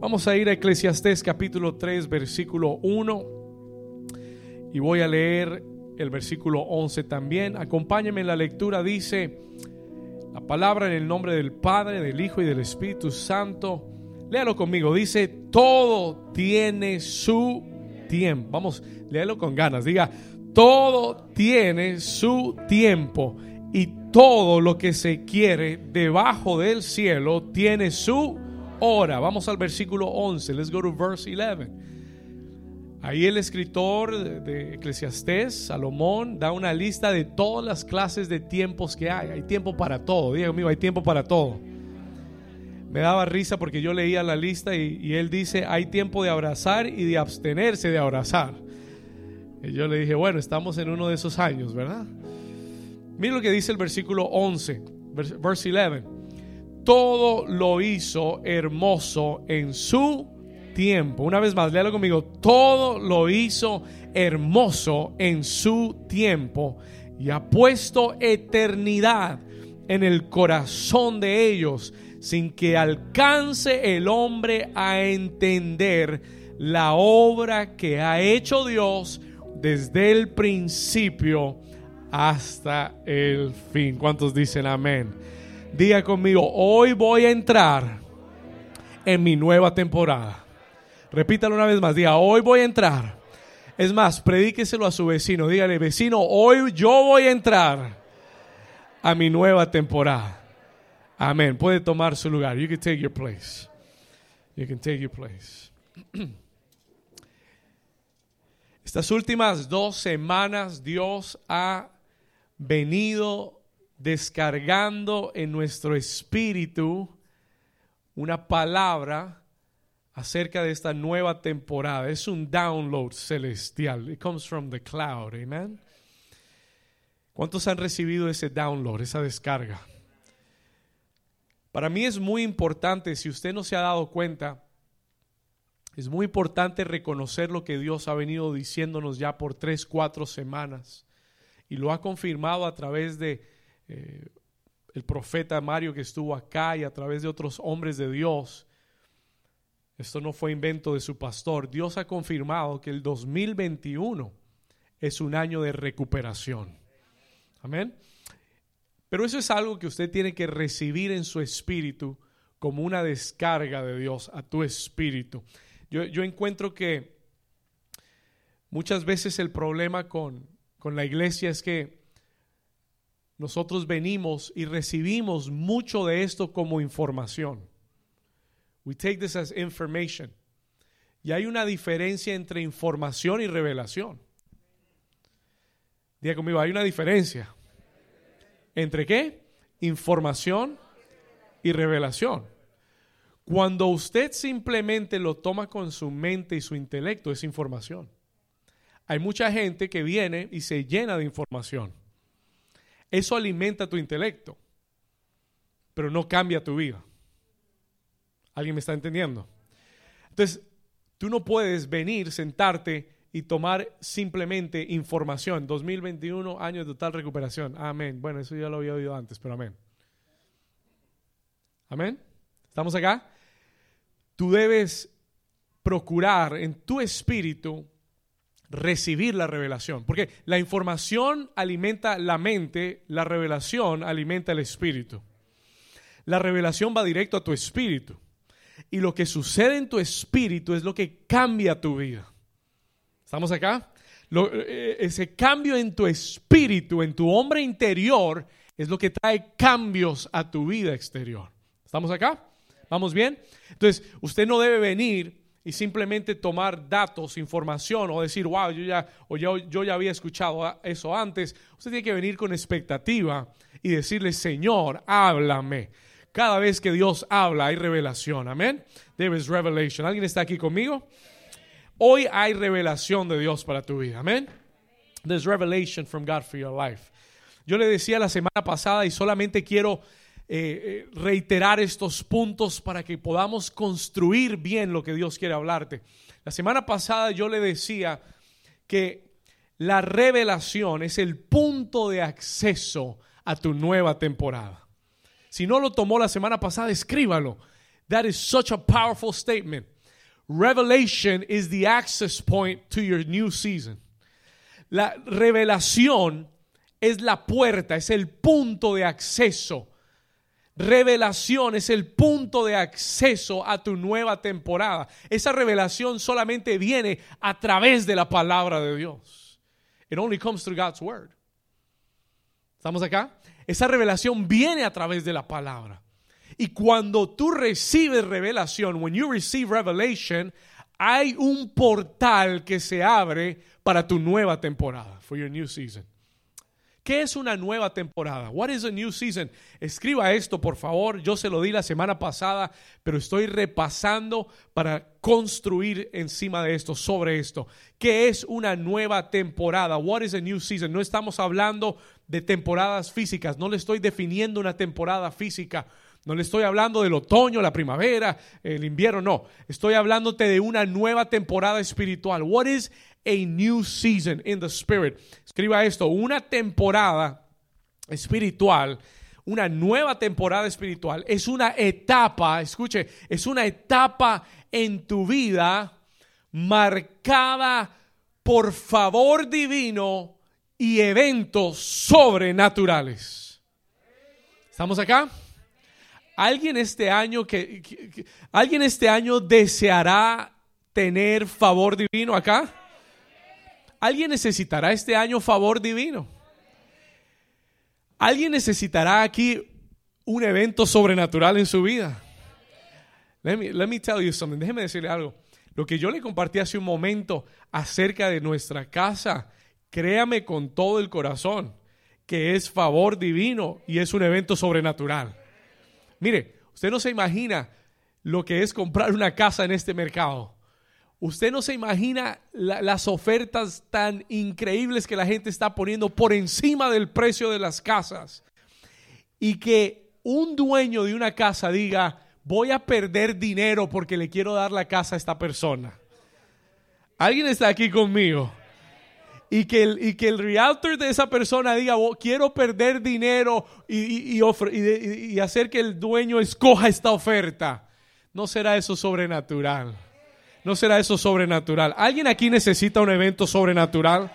Vamos a ir a Eclesiastés capítulo 3, versículo 1. Y voy a leer el versículo 11 también. Acompáñenme en la lectura. Dice la palabra en el nombre del Padre, del Hijo y del Espíritu Santo. Léalo conmigo. Dice, todo tiene su tiempo. Vamos, léalo con ganas. Diga, todo tiene su tiempo. Y todo lo que se quiere debajo del cielo tiene su hora. Vamos al versículo 11. Let's go to verse 11. Ahí el escritor de Eclesiastés, Salomón, da una lista de todas las clases de tiempos que hay. Hay tiempo para todo. Diga mío, hay tiempo para todo. Me daba risa porque yo leía la lista y, y, él dice, hay tiempo de abrazar y de abstenerse de abrazar. Y yo le dije, bueno, estamos en uno de esos años, ¿verdad? Mira lo que dice el versículo 11, verse 11 todo lo hizo hermoso en su tiempo. Una vez más, léalo conmigo. Todo lo hizo hermoso en su tiempo y ha puesto eternidad en el corazón de ellos sin que alcance el hombre a entender la obra que ha hecho Dios desde el principio hasta el fin. ¿Cuántos dicen amén? Diga conmigo, hoy voy a entrar en mi nueva temporada. Repítalo una vez más, diga, hoy voy a entrar. Es más, predíqueselo a su vecino, dígale, vecino, hoy yo voy a entrar a mi nueva temporada. Amén. Puede tomar su lugar. You can take your place. You can take your place. Estas últimas dos semanas Dios ha venido descargando en nuestro espíritu una palabra acerca de esta nueva temporada. Es un download celestial. It comes from the cloud. Amen. ¿Cuántos han recibido ese download, esa descarga? Para mí es muy importante, si usted no se ha dado cuenta, es muy importante reconocer lo que Dios ha venido diciéndonos ya por tres, cuatro semanas. Y lo ha confirmado a través de eh, el profeta Mario que estuvo acá y a través de otros hombres de Dios. Esto no fue invento de su pastor. Dios ha confirmado que el 2021 es un año de recuperación. Amén. Pero eso es algo que usted tiene que recibir en su espíritu como una descarga de Dios a tu espíritu. Yo, yo encuentro que muchas veces el problema con, con la iglesia es que nosotros venimos y recibimos mucho de esto como información. We take this as information. Y hay una diferencia entre información y revelación. Diga conmigo, hay una diferencia. ¿Entre qué? Información y revelación. Cuando usted simplemente lo toma con su mente y su intelecto, es información. Hay mucha gente que viene y se llena de información. Eso alimenta tu intelecto, pero no cambia tu vida. ¿Alguien me está entendiendo? Entonces, tú no puedes venir, sentarte y tomar simplemente información. 2021, año de total recuperación. Amén. Bueno, eso ya lo había oído antes, pero amén. Amén. ¿Estamos acá? Tú debes procurar en tu espíritu recibir la revelación. Porque la información alimenta la mente, la revelación alimenta el espíritu. La revelación va directo a tu espíritu. Y lo que sucede en tu espíritu es lo que cambia tu vida. ¿Estamos acá? Eh, ese cambio en tu espíritu, en tu hombre interior, es lo que trae cambios a tu vida exterior. ¿Estamos acá? ¿Vamos bien? Entonces, usted no debe venir y simplemente tomar datos, información o decir, wow, yo ya, o yo, yo ya había escuchado eso antes. Usted tiene que venir con expectativa y decirle, Señor, háblame. Cada vez que Dios habla hay revelación. Amén. There is revelation. ¿Alguien está aquí conmigo? Hoy hay revelación de Dios para tu vida. Amén. There's revelation from God for your life. Yo le decía la semana pasada y solamente quiero eh, eh, reiterar estos puntos para que podamos construir bien lo que Dios quiere hablarte. La semana pasada yo le decía que la revelación es el punto de acceso a tu nueva temporada. Si no lo tomó la semana pasada, escríbalo. That is such a powerful statement. Revelation is the access point to your new season. La revelación es la puerta, es el punto de acceso. Revelación es el punto de acceso a tu nueva temporada. Esa revelación solamente viene a través de la palabra de Dios. It only comes through God's word. ¿Estamos acá? Esa revelación viene a través de la palabra. Y cuando tú recibes revelación, when you receive revelation, hay un portal que se abre para tu nueva temporada, for your new season. ¿Qué es una nueva temporada? What is a new season? Escriba esto, por favor. Yo se lo di la semana pasada, pero estoy repasando para construir encima de esto, sobre esto. ¿Qué es una nueva temporada? What is a new season? No estamos hablando de temporadas físicas, no le estoy definiendo una temporada física. No le estoy hablando del otoño, la primavera, el invierno, no. Estoy hablándote de una nueva temporada espiritual. What is a new season in the spirit? Escriba esto, una temporada espiritual, una nueva temporada espiritual es una etapa, escuche, es una etapa en tu vida marcada por favor divino y eventos sobrenaturales. ¿Estamos acá? ¿Alguien este año que, alguien este año deseará tener favor divino acá? ¿Alguien necesitará este año favor divino? ¿Alguien necesitará aquí un evento sobrenatural en su vida? Let me, let me tell you something. Déjeme decirle algo. Lo que yo le compartí hace un momento acerca de nuestra casa, créame con todo el corazón que es favor divino y es un evento sobrenatural. Mire, usted no se imagina lo que es comprar una casa en este mercado. Usted no se imagina las ofertas tan increíbles que la gente está poniendo por encima del precio de las casas. Y que un dueño de una casa diga, voy a perder dinero porque le quiero dar la casa a esta persona. ¿Alguien está aquí conmigo? y que el, y que el realtor de esa persona diga, oh, quiero perder dinero y, y, y, hacer que el dueño escoja esta oferta. No será eso sobrenatural. No será eso sobrenatural. ¿Alguien aquí necesita un evento sobrenatural?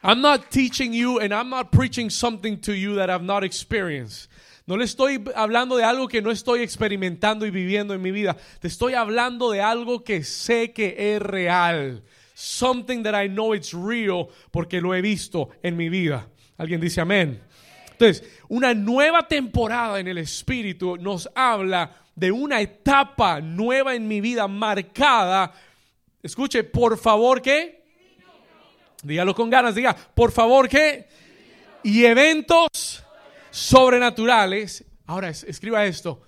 I'm not teaching you and I'm not preaching something to you that I've not experienced. No le estoy hablando de algo que no estoy experimentando y viviendo en mi vida. Te estoy hablando de algo que sé que es real something that I know it's real porque lo he visto en mi vida. Alguien dice amén. Entonces, una nueva temporada en el Espíritu nos habla de una etapa nueva en mi vida marcada. Escuche, por favor, ¿qué? Dígalo con ganas, diga, por favor, ¿qué? Y eventos sobrenaturales. Ahora, escriba esto,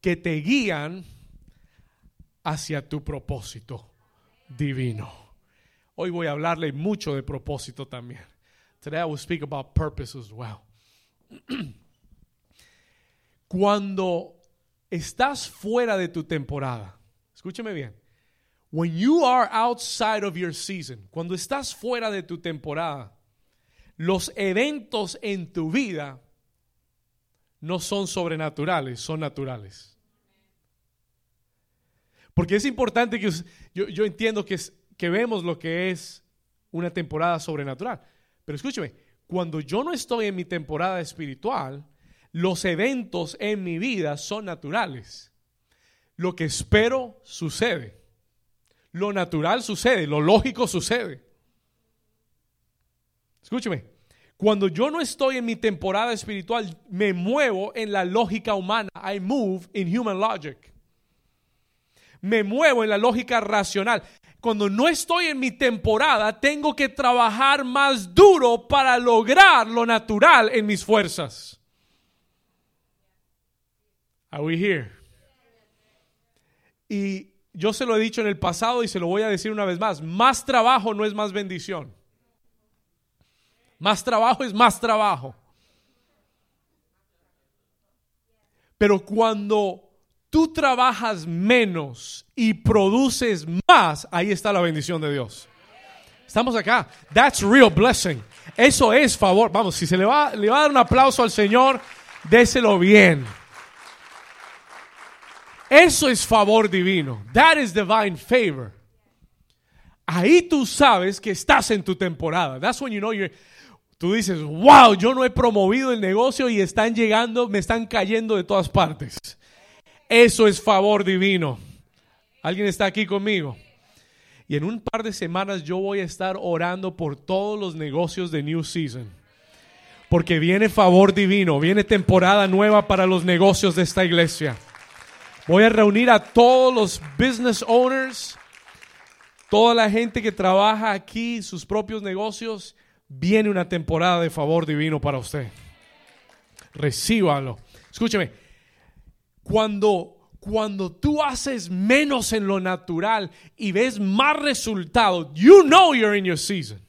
que te guían hacia tu propósito divino. Hoy voy a hablarle mucho de propósito también. Today I will speak about purpose as well. Cuando estás fuera de tu temporada, escúcheme bien. When you are outside of your season, cuando estás fuera de tu temporada, los eventos en tu vida no son sobrenaturales, son naturales. Porque es importante que yo, entiendo que que vemos lo que es una temporada sobrenatural. Pero escúcheme, cuando yo no estoy en mi temporada espiritual, los eventos en mi vida son naturales. Lo que espero sucede. Lo natural sucede, lo lógico sucede. Escúcheme, cuando yo no estoy en mi temporada espiritual, me muevo en la lógica humana. I move in human logic. Me muevo en la lógica racional cuando no estoy en mi temporada, tengo que trabajar más duro para lograr lo natural en mis fuerzas. Are we here? Y yo se lo he dicho en el pasado y se lo voy a decir una vez más, más trabajo no es más bendición. Más trabajo es más trabajo. Pero cuando tú trabajas menos y produces más, ahí está la bendición de Dios. Estamos acá. That's real blessing. Eso es favor. Vamos, si se le va, le va a dar un aplauso al Señor, déselo bien. Eso es favor divino. That is divine favor. Ahí tú sabes que estás en tu temporada. That's when you know you're. Tú dices, wow, yo no he promovido el negocio y están llegando, me están cayendo de todas partes. Eso es favor divino. ¿Alguien está aquí conmigo? Y en un par de semanas yo voy a estar orando por todos los negocios de New Season. Porque viene favor divino, viene temporada nueva para los negocios de esta iglesia. Voy a reunir a todos los business owners, toda la gente que trabaja aquí, sus propios negocios viene una temporada de favor divino para usted. Recíbalo. Escúcheme, cuando cuando tú haces menos en lo natural y ves más resultados, you know you're in your season.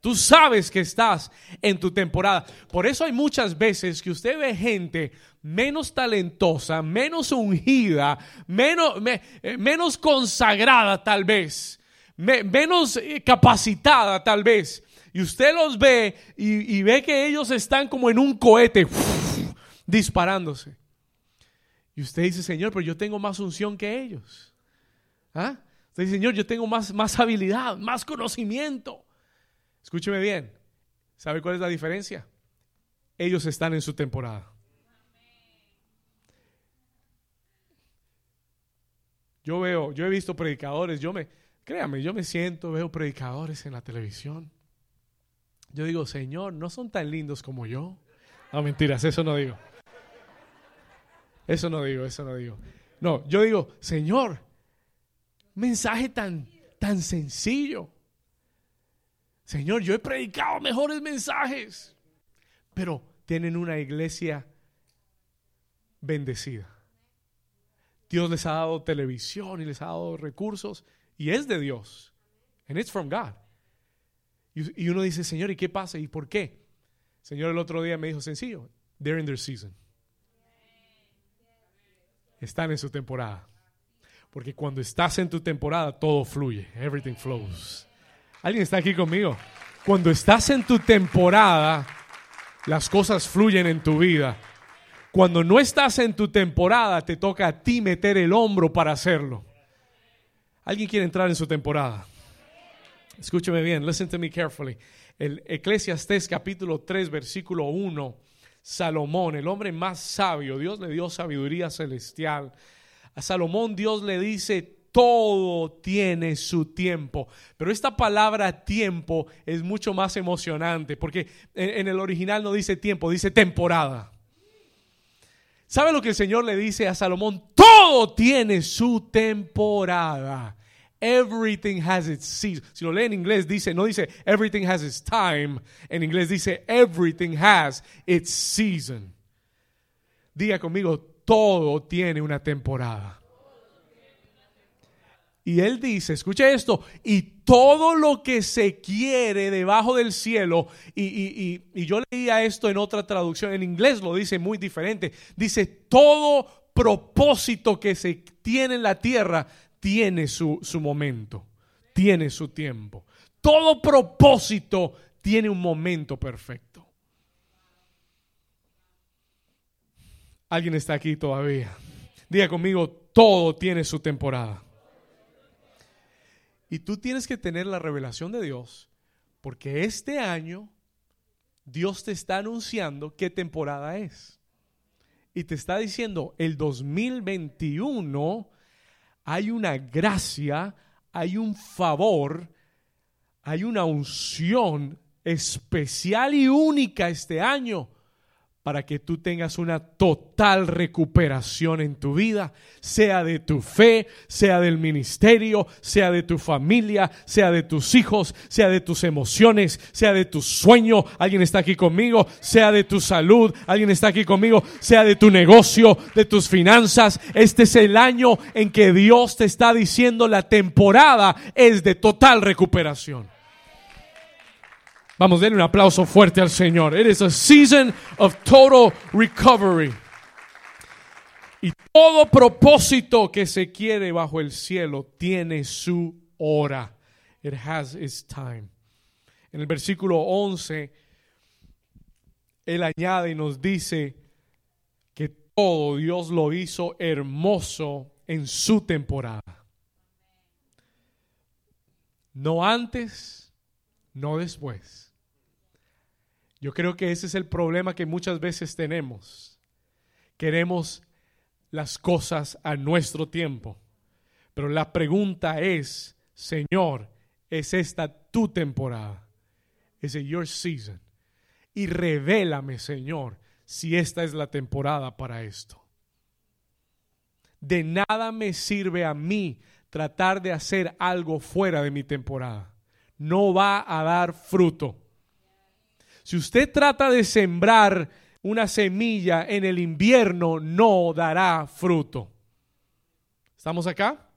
Tú sabes que estás en tu temporada. Por eso hay muchas veces que usted ve gente menos talentosa, menos ungida, menos, eh, menos consagrada tal vez, menos eh, capacitada tal vez, y usted los ve y, ve que ellos están como en un cohete disparándose. Y usted dice, Señor, pero yo tengo más unción que ellos. ¿Ah? Usted dice, Señor, yo tengo más, más habilidad, más conocimiento. Escúcheme bien. ¿Sabe cuál es la diferencia? Ellos están en su temporada. Yo veo, yo he visto predicadores, yo me, créame, yo me siento, veo predicadores en la televisión yo digo, Señor, no son tan lindos como yo. No, mentiras, eso no digo. Eso no digo, eso no digo. No, yo digo, Señor, mensaje tan, tan sencillo. Señor, yo he predicado mejores mensajes, pero tienen una iglesia bendecida. Dios les ha dado televisión y les ha dado recursos y es de Dios. And it's from God. Y, uno dice, Señor, ¿y qué pasa? ¿Y por qué? Señor el otro día me dijo, sencillo, they're in their season. Están en su temporada. Porque cuando estás en tu temporada, todo fluye. Everything flows. ¿Alguien está aquí conmigo? Cuando estás en tu temporada, las cosas fluyen en tu vida. Cuando no estás en tu temporada, te toca a ti meter el hombro para hacerlo. ¿Alguien quiere entrar en su temporada? Escúcheme bien, listen to me carefully. El Eclesiastés capítulo 3, versículo 1, Salomón, el hombre más sabio, Dios le dio sabiduría celestial. A Salomón Dios le dice, todo tiene su tiempo. Pero esta palabra tiempo es mucho más emocionante porque en, el original no dice tiempo, dice temporada. ¿Sabe lo que el Señor le dice a Salomón? Todo tiene su temporada. Everything has its season. Si lo lee en inglés, dice, no dice everything has its time. En inglés dice everything has its season. Diga conmigo, todo tiene una temporada. Y él dice, escuche esto, y todo lo que se quiere debajo del cielo, y, y, y, y, yo leía esto en otra traducción, en inglés lo dice muy diferente, dice, todo propósito que se tiene en la tierra tiene su, momento, tiene su tiempo. Todo propósito tiene un momento perfecto. ¿Alguien está aquí todavía? Diga conmigo, todo tiene su temporada. Y tú tienes que tener la revelación de Dios, porque este año Dios te está anunciando qué temporada es. Y te está diciendo, el 2021 hay una gracia, hay un favor, hay una unción especial y única este año para que tú tengas una total recuperación en tu vida, sea de tu fe, sea del ministerio, sea de tu familia, sea de tus hijos, sea de tus emociones, sea de tu sueño, alguien está aquí conmigo, sea de tu salud, alguien está aquí conmigo, sea de tu negocio, de tus finanzas. Este es el año en que Dios te está diciendo la temporada es de total recuperación. Vamos, denle un aplauso fuerte al Señor. It is a season of total recovery. Y todo propósito que se quiere bajo el cielo tiene su hora. It has its time. En el versículo 11, Él añade y nos dice que todo Dios lo hizo hermoso en su temporada. No antes, no después. Yo creo que ese es el problema que muchas veces tenemos. Queremos las cosas a nuestro tiempo. Pero la pregunta es, Señor, ¿es esta tu temporada? ¿Es your season? Y revélame, Señor, si esta es la temporada para esto. De nada me sirve a mí tratar de hacer algo fuera de mi temporada. No va a dar fruto. Si usted trata de sembrar una semilla en el invierno, no dará fruto. ¿Estamos acá?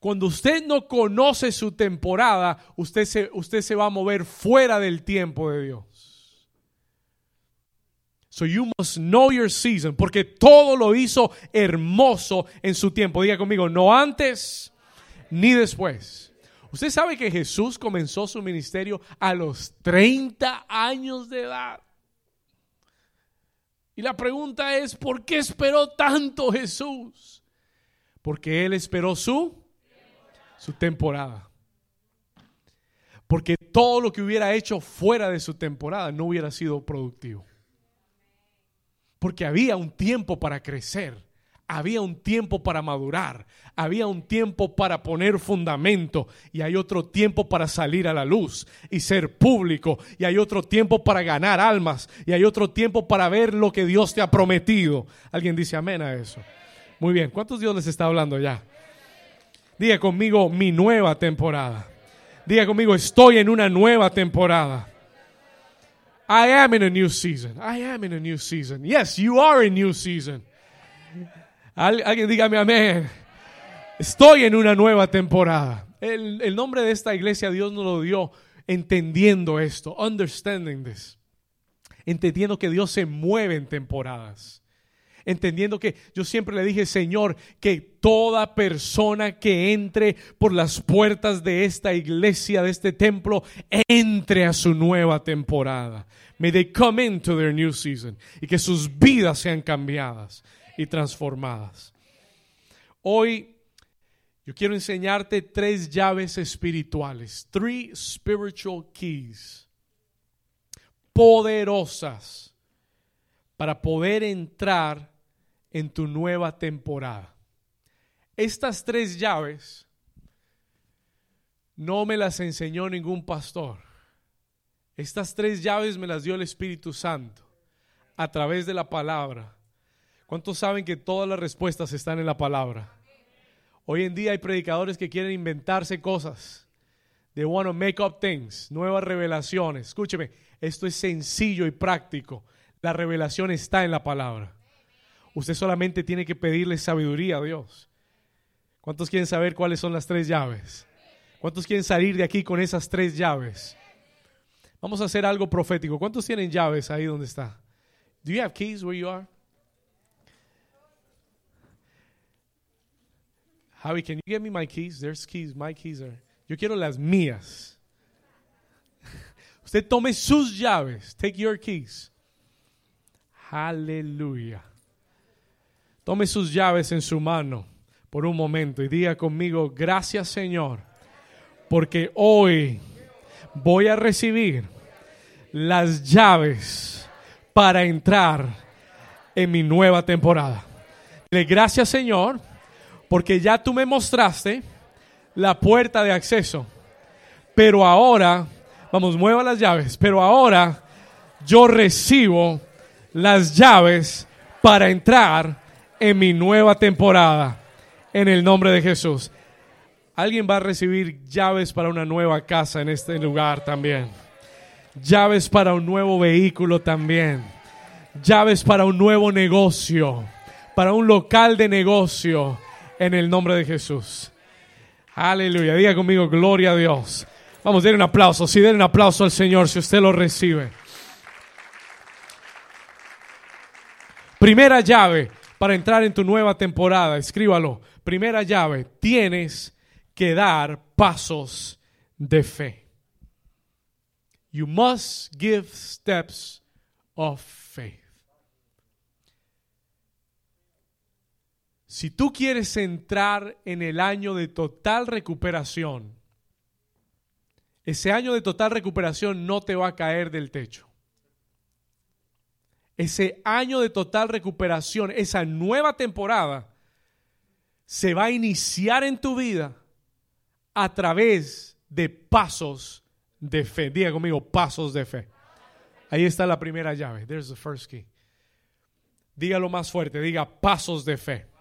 Cuando usted no conoce su temporada, usted se, usted se va a mover fuera del tiempo de Dios. So you must know your season, porque todo lo hizo hermoso en su tiempo. Diga conmigo, no antes ni después. Usted sabe que Jesús comenzó su ministerio a los 30 años de edad. Y la pregunta es, ¿por qué esperó tanto Jesús? Porque Él esperó su, su temporada. Porque todo lo que hubiera hecho fuera de su temporada no hubiera sido productivo. Porque había un tiempo para crecer, había un tiempo para madurar, había un tiempo para poner fundamento y hay otro tiempo para salir a la luz y ser público y hay otro tiempo para ganar almas y hay otro tiempo para ver lo que Dios te ha prometido. ¿Alguien dice amén a eso? Muy bien, ¿cuántos Dios les está hablando ya? Diga conmigo mi nueva temporada. Diga conmigo estoy en una nueva temporada. I am in a new season. I am in a new season. Yes, you are in a new season. Alguien dígame amén. Estoy en una nueva temporada. El, el nombre de esta iglesia Dios nos lo dio entendiendo esto, understanding this. Entendiendo que Dios se mueve en temporadas entendiendo que yo siempre le dije, Señor, que toda persona que entre por las puertas de esta iglesia, de este templo, entre a su nueva temporada. May they come into their new season y que sus vidas sean cambiadas y transformadas. Hoy yo quiero enseñarte tres llaves espirituales, three spiritual keys poderosas para poder entrar en tu nueva temporada. Estas tres llaves no me las enseñó ningún pastor. Estas tres llaves me las dio el Espíritu Santo a través de la palabra. ¿Cuántos saben que todas las respuestas están en la palabra? Hoy en día hay predicadores que quieren inventarse cosas. They want to make up things, nuevas revelaciones. Escúcheme, esto es sencillo y práctico. La revelación está en la palabra. Usted solamente tiene que pedirle sabiduría a Dios. ¿Cuántos quieren saber cuáles son las tres llaves? ¿Cuántos quieren salir de aquí con esas tres llaves? Vamos a hacer algo profético. ¿Cuántos tienen llaves ahí donde está? Do you have keys where you are? Javi, can you get me my keys? There's keys. My keys are. Yo quiero las mías. Usted tome sus llaves. Take your keys. Aleluya. Tome sus llaves en su mano por un momento y diga conmigo, gracias Señor, porque hoy voy a recibir las llaves para entrar en mi nueva temporada. Le gracias Señor, porque ya tú me mostraste la puerta de acceso, pero ahora, vamos, mueva las llaves, pero ahora yo recibo las llaves para entrar en mi nueva temporada. En el nombre de Jesús. Alguien va a recibir llaves para una nueva casa en este lugar también. Llaves para un nuevo vehículo también. Llaves para un nuevo negocio. Para un local de negocio. En el nombre de Jesús. Aleluya. Diga conmigo, gloria a Dios. Vamos, den un aplauso. Sí, den un aplauso al Señor si usted lo recibe. Primera llave para entrar en tu nueva temporada. Escríbalo. Primera llave, tienes que dar pasos de fe. You must give steps of faith. Si tú quieres entrar en el año de total recuperación, ese año de total recuperación no te va a caer del techo. Ese año de total recuperación, esa nueva temporada, se va a iniciar en tu vida a través de pasos de fe. Diga conmigo, pasos de fe. Ahí está la primera llave. There's the first key. Dígalo más fuerte, diga pasos de fe.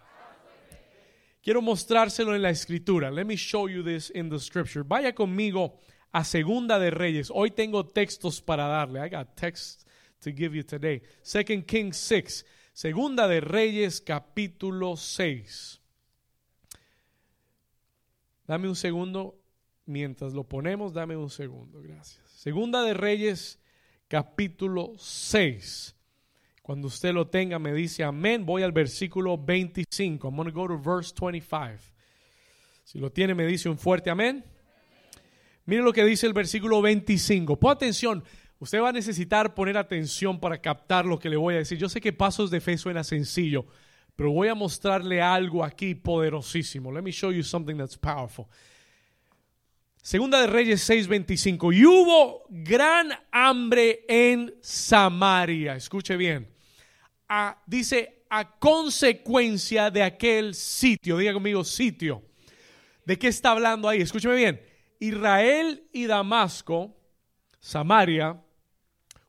Quiero mostrárselo en la escritura. Let me show you this in the scripture. Vaya conmigo a Segunda de Reyes. Hoy tengo textos para darle. I got texts to give you today. Second Kings 6. Segunda de Reyes capítulo 6. Dame un segundo. Mientras lo ponemos, dame un segundo. Gracias. Segunda de Reyes capítulo 6. Cuando usted lo tenga, me dice amén. Voy al versículo 25. I'm going to go to verse 25. Si lo tiene, me dice un fuerte amén. Mire lo que dice el versículo 25. Pon atención. Usted va a necesitar poner atención para captar lo que le voy a decir. Yo sé que pasos de fe suena sencillo, pero voy a mostrarle algo aquí poderosísimo. Let me show you something that's powerful. Segunda de Reyes 6:25. Y hubo gran hambre en Samaria. Escuche bien. Dice, a consecuencia de aquel sitio. Diga conmigo, sitio. ¿De qué está hablando ahí? Escúcheme bien. Israel y Damasco, Samaria,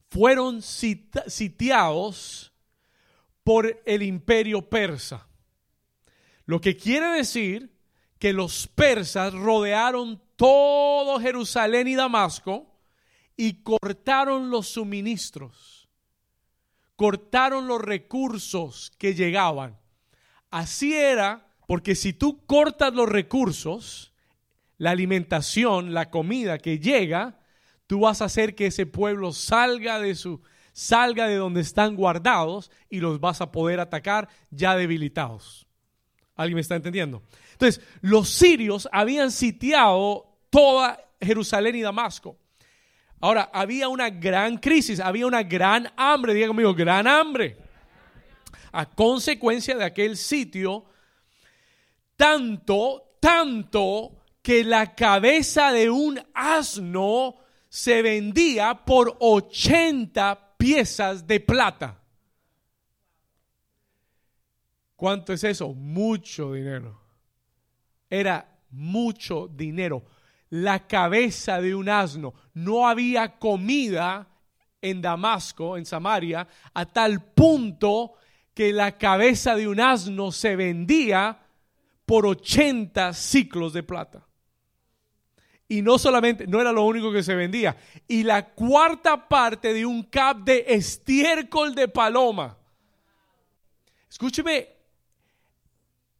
fueron sitiados por el imperio persa. Lo que quiere decir que los persas rodearon todo Jerusalén y Damasco y cortaron los suministros, cortaron los recursos que llegaban. Así era, porque si tú cortas los recursos, la alimentación, la comida que llega, tú vas a hacer que ese pueblo salga de su salga de donde están guardados y los vas a poder atacar ya debilitados. ¿Alguien me está entendiendo? Entonces, los sirios habían sitiado toda Jerusalén y Damasco. Ahora, había una gran crisis, había una gran hambre, diga conmigo, gran hambre. A consecuencia de aquel sitio, tanto, tanto que la cabeza de un asno se vendía por 80 piezas de plata. ¿Cuánto es eso? Mucho dinero. Era mucho dinero. La cabeza de un asno. No había comida en Damasco, en Samaria, a tal punto que la cabeza de un asno se vendía por 80 ciclos de plata. Y no solamente, no era lo único que se vendía. Y la cuarta parte de un cap de estiércol de paloma. Escúcheme,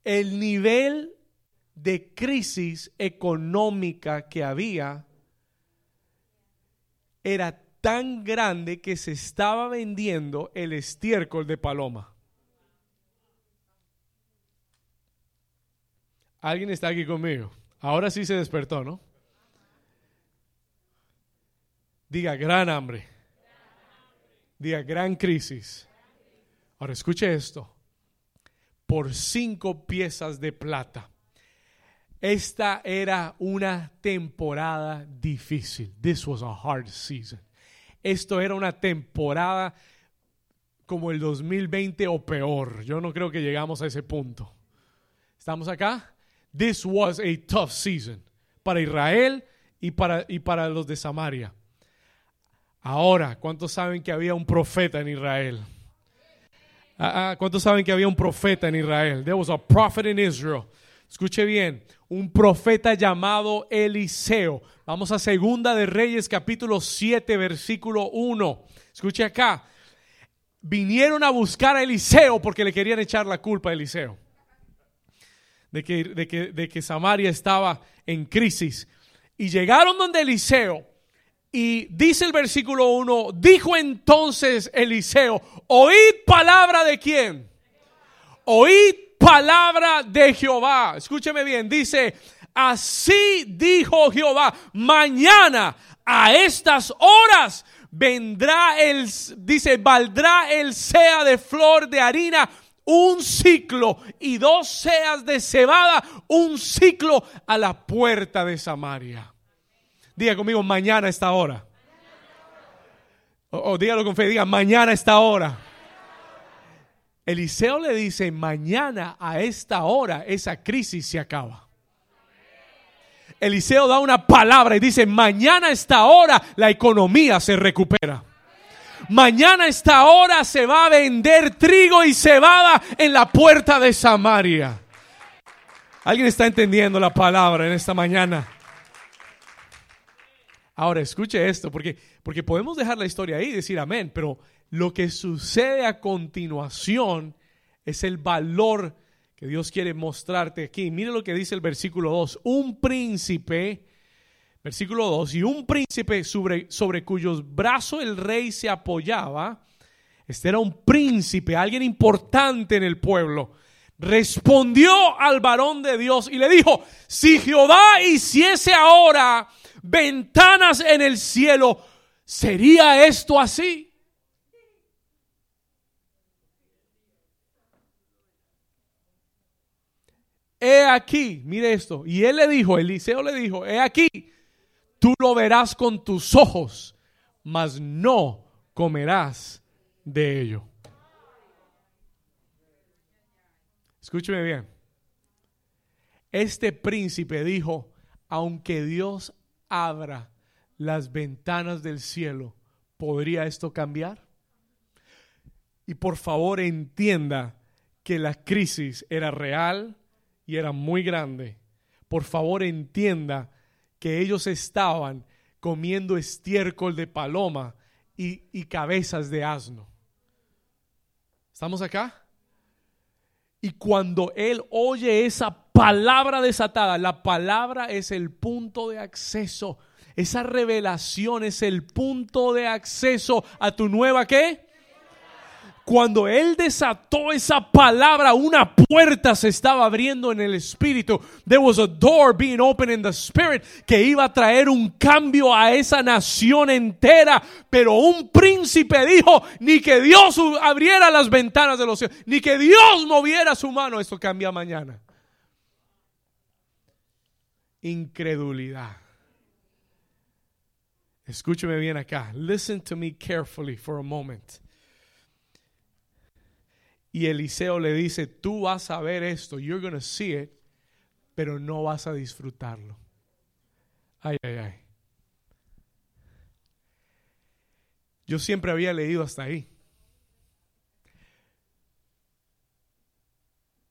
el nivel de crisis económica que había era tan grande que se estaba vendiendo el estiércol de paloma. ¿Alguien está aquí conmigo? Ahora sí se despertó, ¿no? Diga gran hambre. Diga gran crisis. Ahora escuche esto. Por cinco piezas de plata. Esta era una temporada difícil. This was a hard season. Esto era una temporada como el 2020 o peor. Yo no creo que llegamos a ese punto. ¿Estamos acá? This was a tough season para Israel y para, y para los de Samaria. Ahora, ¿cuántos saben que había un profeta en Israel? Ah, ah, ¿Cuántos saben que había un profeta en Israel? There was a prophet in Israel. Escuche bien, un profeta llamado Eliseo. Vamos a Segunda de Reyes capítulo 7 versículo 1. Escuche acá. Vinieron a buscar a Eliseo porque le querían echar la culpa a Eliseo. De que, de que, de que Samaria estaba en crisis. Y llegaron donde Eliseo y dice el versículo 1, dijo entonces Eliseo, oíd palabra de quién? Oíd palabra de Jehová. Escúcheme bien, dice, así dijo Jehová, mañana a estas horas vendrá el, dice, valdrá el sea de flor de harina un ciclo y dos seas de cebada, un ciclo a la puerta de Samaria. Diga conmigo, mañana a esta hora. O, dígalo con fe, diga, mañana a esta hora. Eliseo le dice, mañana a esta hora esa crisis se acaba. Eliseo da una palabra y dice, mañana a esta hora la economía se recupera. Mañana a esta hora se va a vender trigo y cebada en la puerta de Samaria. ¿Alguien está entendiendo la palabra en esta mañana? Ahora escuche esto, porque, porque podemos dejar la historia ahí y decir amén, pero lo que sucede a continuación es el valor que Dios quiere mostrarte aquí. Mire lo que dice el versículo 2. Un príncipe, versículo 2, y un príncipe sobre, sobre cuyos brazos el rey se apoyaba, este era un príncipe, alguien importante en el pueblo, respondió al varón de Dios y le dijo, si Jehová hiciese ahora ventanas en el cielo, ¿sería esto así? He aquí, mire esto. Y él le dijo, Eliseo le dijo, he aquí, tú lo verás con tus ojos, mas no comerás de ello. Escúcheme bien. Este príncipe dijo, aunque Dios abra las ventanas del cielo, ¿podría esto cambiar? Y por favor entienda que la crisis era real y era muy grande. Por favor entienda que ellos estaban comiendo estiércol de paloma y, cabezas de asno. ¿Estamos acá? Y cuando él oye esa palabra desatada. La palabra es el punto de acceso. Esa revelación es el punto de acceso a tu nueva qué? Cuando él desató esa palabra, una puerta se estaba abriendo en el espíritu. There was a door being opened in the spirit que iba a traer un cambio a esa nación entera. Pero un príncipe dijo, ni que Dios abriera las ventanas de los cielos, ni que Dios moviera su mano. Esto cambia mañana incredulidad. Escúcheme bien acá. Listen to me carefully for a moment. Y Eliseo le dice, tú vas a ver esto, you're going to see it, pero no vas a disfrutarlo. Ay, ay, ay. Yo siempre había leído hasta ahí.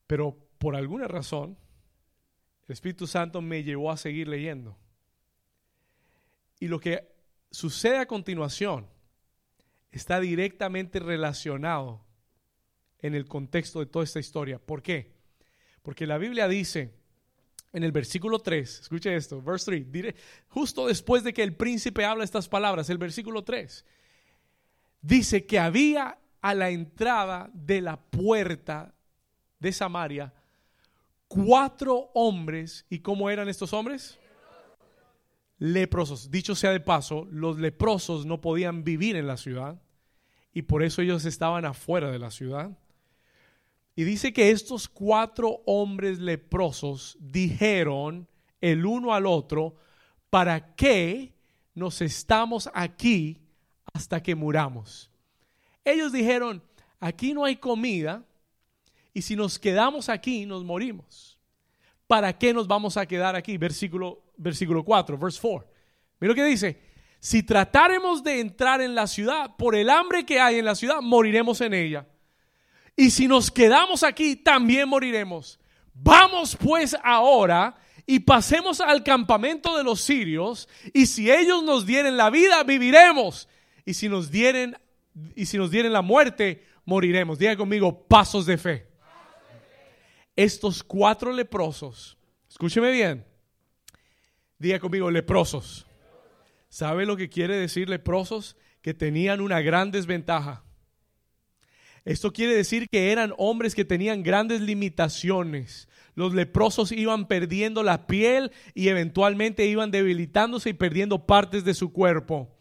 Pero por alguna razón, el Espíritu Santo me llevó a seguir leyendo. Y lo que sucede a continuación está directamente relacionado en el contexto de toda esta historia. ¿Por qué? Porque la Biblia dice en el versículo 3, escuche esto, verse 3, justo después de que el príncipe habla estas palabras, el versículo 3, dice que había a la entrada de la puerta de Samaria cuatro hombres. ¿Y cómo eran estos hombres? Leprosos. Dicho sea de paso, los leprosos no podían vivir en la ciudad y por eso ellos estaban afuera de la ciudad. Y dice que estos cuatro hombres leprosos dijeron el uno al otro, ¿para qué nos estamos aquí hasta que muramos? Ellos dijeron, aquí no hay comida, y si nos quedamos aquí, nos morimos. ¿Para qué nos vamos a quedar aquí? Versículo, versículo 4, verse 4. Mira lo que dice. Si tratáremos de entrar en la ciudad, por el hambre que hay en la ciudad, moriremos en ella. Y si nos quedamos aquí, también moriremos. Vamos pues ahora y pasemos al campamento de los sirios, y si ellos nos dieren la vida, viviremos. Y si nos dieren, y si nos dieren la muerte, moriremos. Diga conmigo, pasos de fe estos cuatro leprosos, escúcheme bien, diga conmigo, leprosos. ¿Sabe lo que quiere decir leprosos? Que tenían una gran desventaja. Esto quiere decir que eran hombres que tenían grandes limitaciones. Los leprosos iban perdiendo la piel y eventualmente iban debilitándose y perdiendo partes de su cuerpo.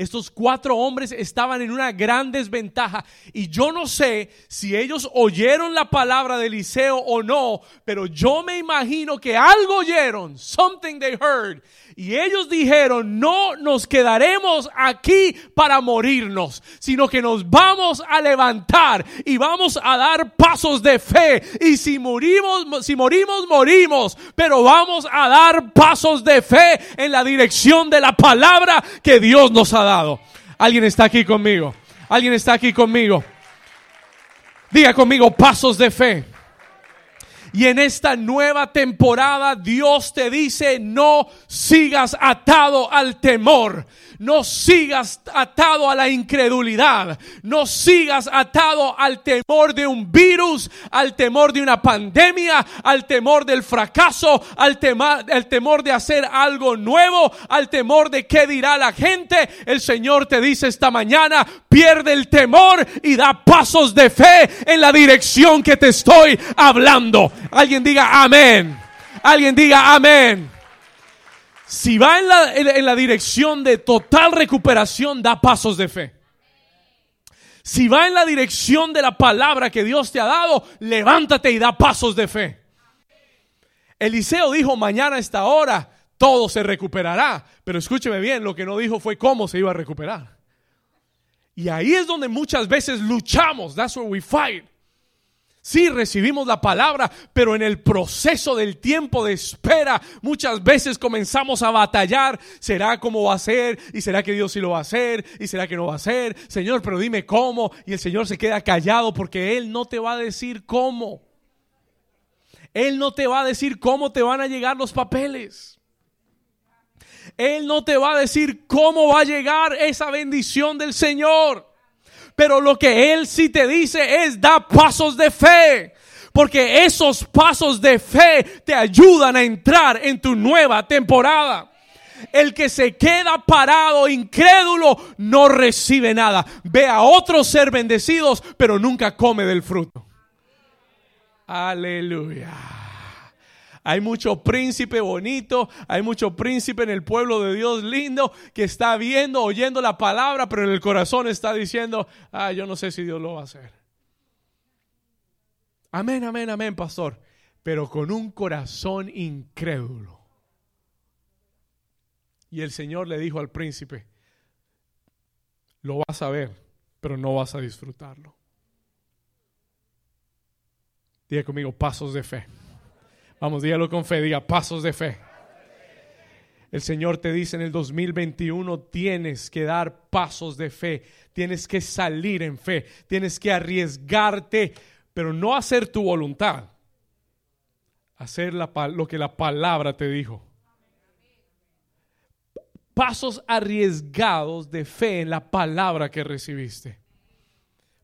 Estos cuatro hombres estaban en una gran desventaja y yo no sé si ellos oyeron la palabra de Eliseo o no, pero yo me imagino que algo oyeron, something they heard, y ellos dijeron, no nos quedaremos aquí para morirnos, sino que nos vamos a levantar y vamos a dar pasos de fe. Y si morimos, si morimos, morimos, pero vamos a dar pasos de fe en la dirección de la palabra que Dios nos ha dado. ¿Alguien está aquí conmigo? ¿Alguien está aquí conmigo? Diga conmigo, pasos de fe. Y en esta nueva temporada Dios te dice, no sigas atado al temor, no sigas atado a la incredulidad, no sigas atado al temor de un virus, al temor de una pandemia, al temor del fracaso, al temor, el temor de hacer algo nuevo, al temor de qué dirá la gente. El Señor te dice esta mañana, pierde el temor y da pasos de fe en la dirección que te estoy hablando. Alguien diga amén. Alguien diga amén. Si va en la, en la, dirección de total recuperación, da pasos de fe. Si va en la dirección de la palabra que Dios te ha dado, levántate y da pasos de fe. Eliseo dijo, mañana a esta hora todo se recuperará. Pero escúcheme bien, lo que no dijo fue cómo se iba a recuperar. Y ahí es donde muchas veces luchamos. That's where we fight. Sí, recibimos la palabra, pero en el proceso del tiempo de espera muchas veces comenzamos a batallar. ¿Será cómo va a ser? ¿Y será que Dios sí lo va a hacer? ¿Y será que no va a ser? Señor, pero dime cómo. Y el Señor se queda callado porque Él no te va a decir cómo. Él no te va a decir cómo te van a llegar los papeles. Él no te va a decir cómo va a llegar esa bendición del Señor. Pero lo que Él sí te dice es da pasos de fe. Porque esos pasos de fe te ayudan a entrar en tu nueva temporada. El que se queda parado, incrédulo, no recibe nada. Ve a otros ser bendecidos, pero nunca come del fruto. Aleluya. Hay mucho príncipe bonito, hay mucho príncipe en el pueblo de Dios lindo que está viendo, oyendo la palabra, pero en el corazón está diciendo, ah, yo no sé si Dios lo va a hacer. Amén, amén, amén, pastor. Pero con un corazón incrédulo. Y el Señor le dijo al príncipe, lo vas a ver, pero no vas a disfrutarlo. Diga conmigo, pasos de fe. Vamos, dígalo con fe, diga pasos de fe. El Señor te dice en el 2021 tienes que dar pasos de fe, tienes que salir en fe, tienes que arriesgarte, pero no hacer tu voluntad, hacer lo que la palabra te dijo. Pasos arriesgados de fe en la palabra que recibiste,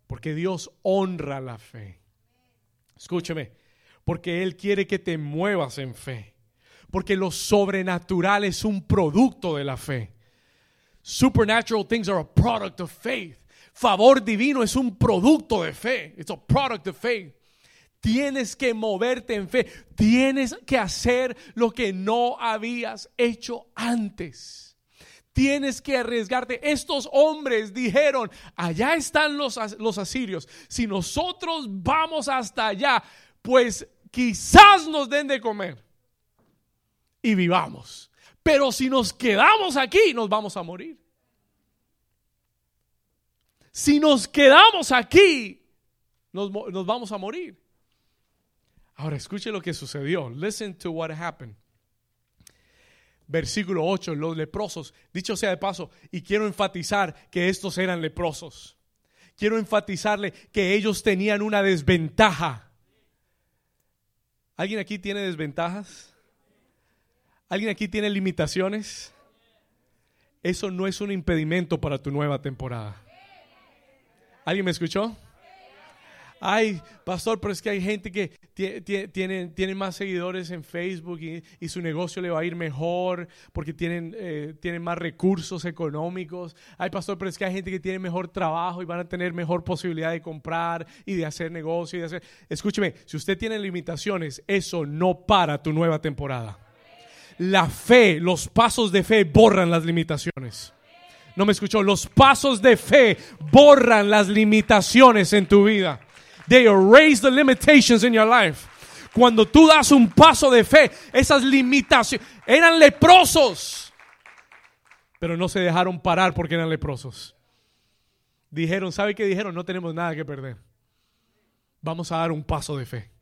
porque Dios honra la fe. Escúcheme, porque Él quiere que te muevas en fe. Porque lo sobrenatural es un producto de la fe. Supernatural things are a product of faith. Favor divino es un producto de fe. It's a product of faith. Tienes que moverte en fe. Tienes que hacer lo que no habías hecho antes. Tienes que arriesgarte. Estos hombres dijeron, allá están los, los asirios. Si nosotros vamos hasta allá, pues quizás nos den de comer y vivamos. Pero si nos quedamos aquí, nos vamos a morir. Si nos quedamos aquí, nos, vamos a morir. Ahora escuche lo que sucedió. Listen to what happened. Versículo 8, los leprosos. Dicho sea de paso, y quiero enfatizar que estos eran leprosos. Quiero enfatizarle que ellos tenían una desventaja ¿Alguien aquí tiene desventajas? ¿Alguien aquí tiene limitaciones? Eso no es un impedimento para tu nueva temporada. ¿Alguien me escuchó? Ay, pastor, pero es que hay gente que tiene, tiene más seguidores en Facebook y, su negocio le va a ir mejor porque tienen, eh, tienen más recursos económicos. Ay, pastor, pero es que hay gente que tiene mejor trabajo y van a tener mejor posibilidad de comprar y de hacer negocio y de hacer... Escúcheme, si usted tiene limitaciones, eso no para tu nueva temporada. La fe, los pasos de fe borran las limitaciones. No me escuchó. Los pasos de fe borran las limitaciones en tu vida. They erase the limitations in your life. Cuando tú das un paso de fe, esas limitaciones eran leprosos, pero no se dejaron parar porque eran leprosos. Dijeron, ¿sabe qué dijeron? No tenemos nada que perder. Vamos a dar un paso de fe.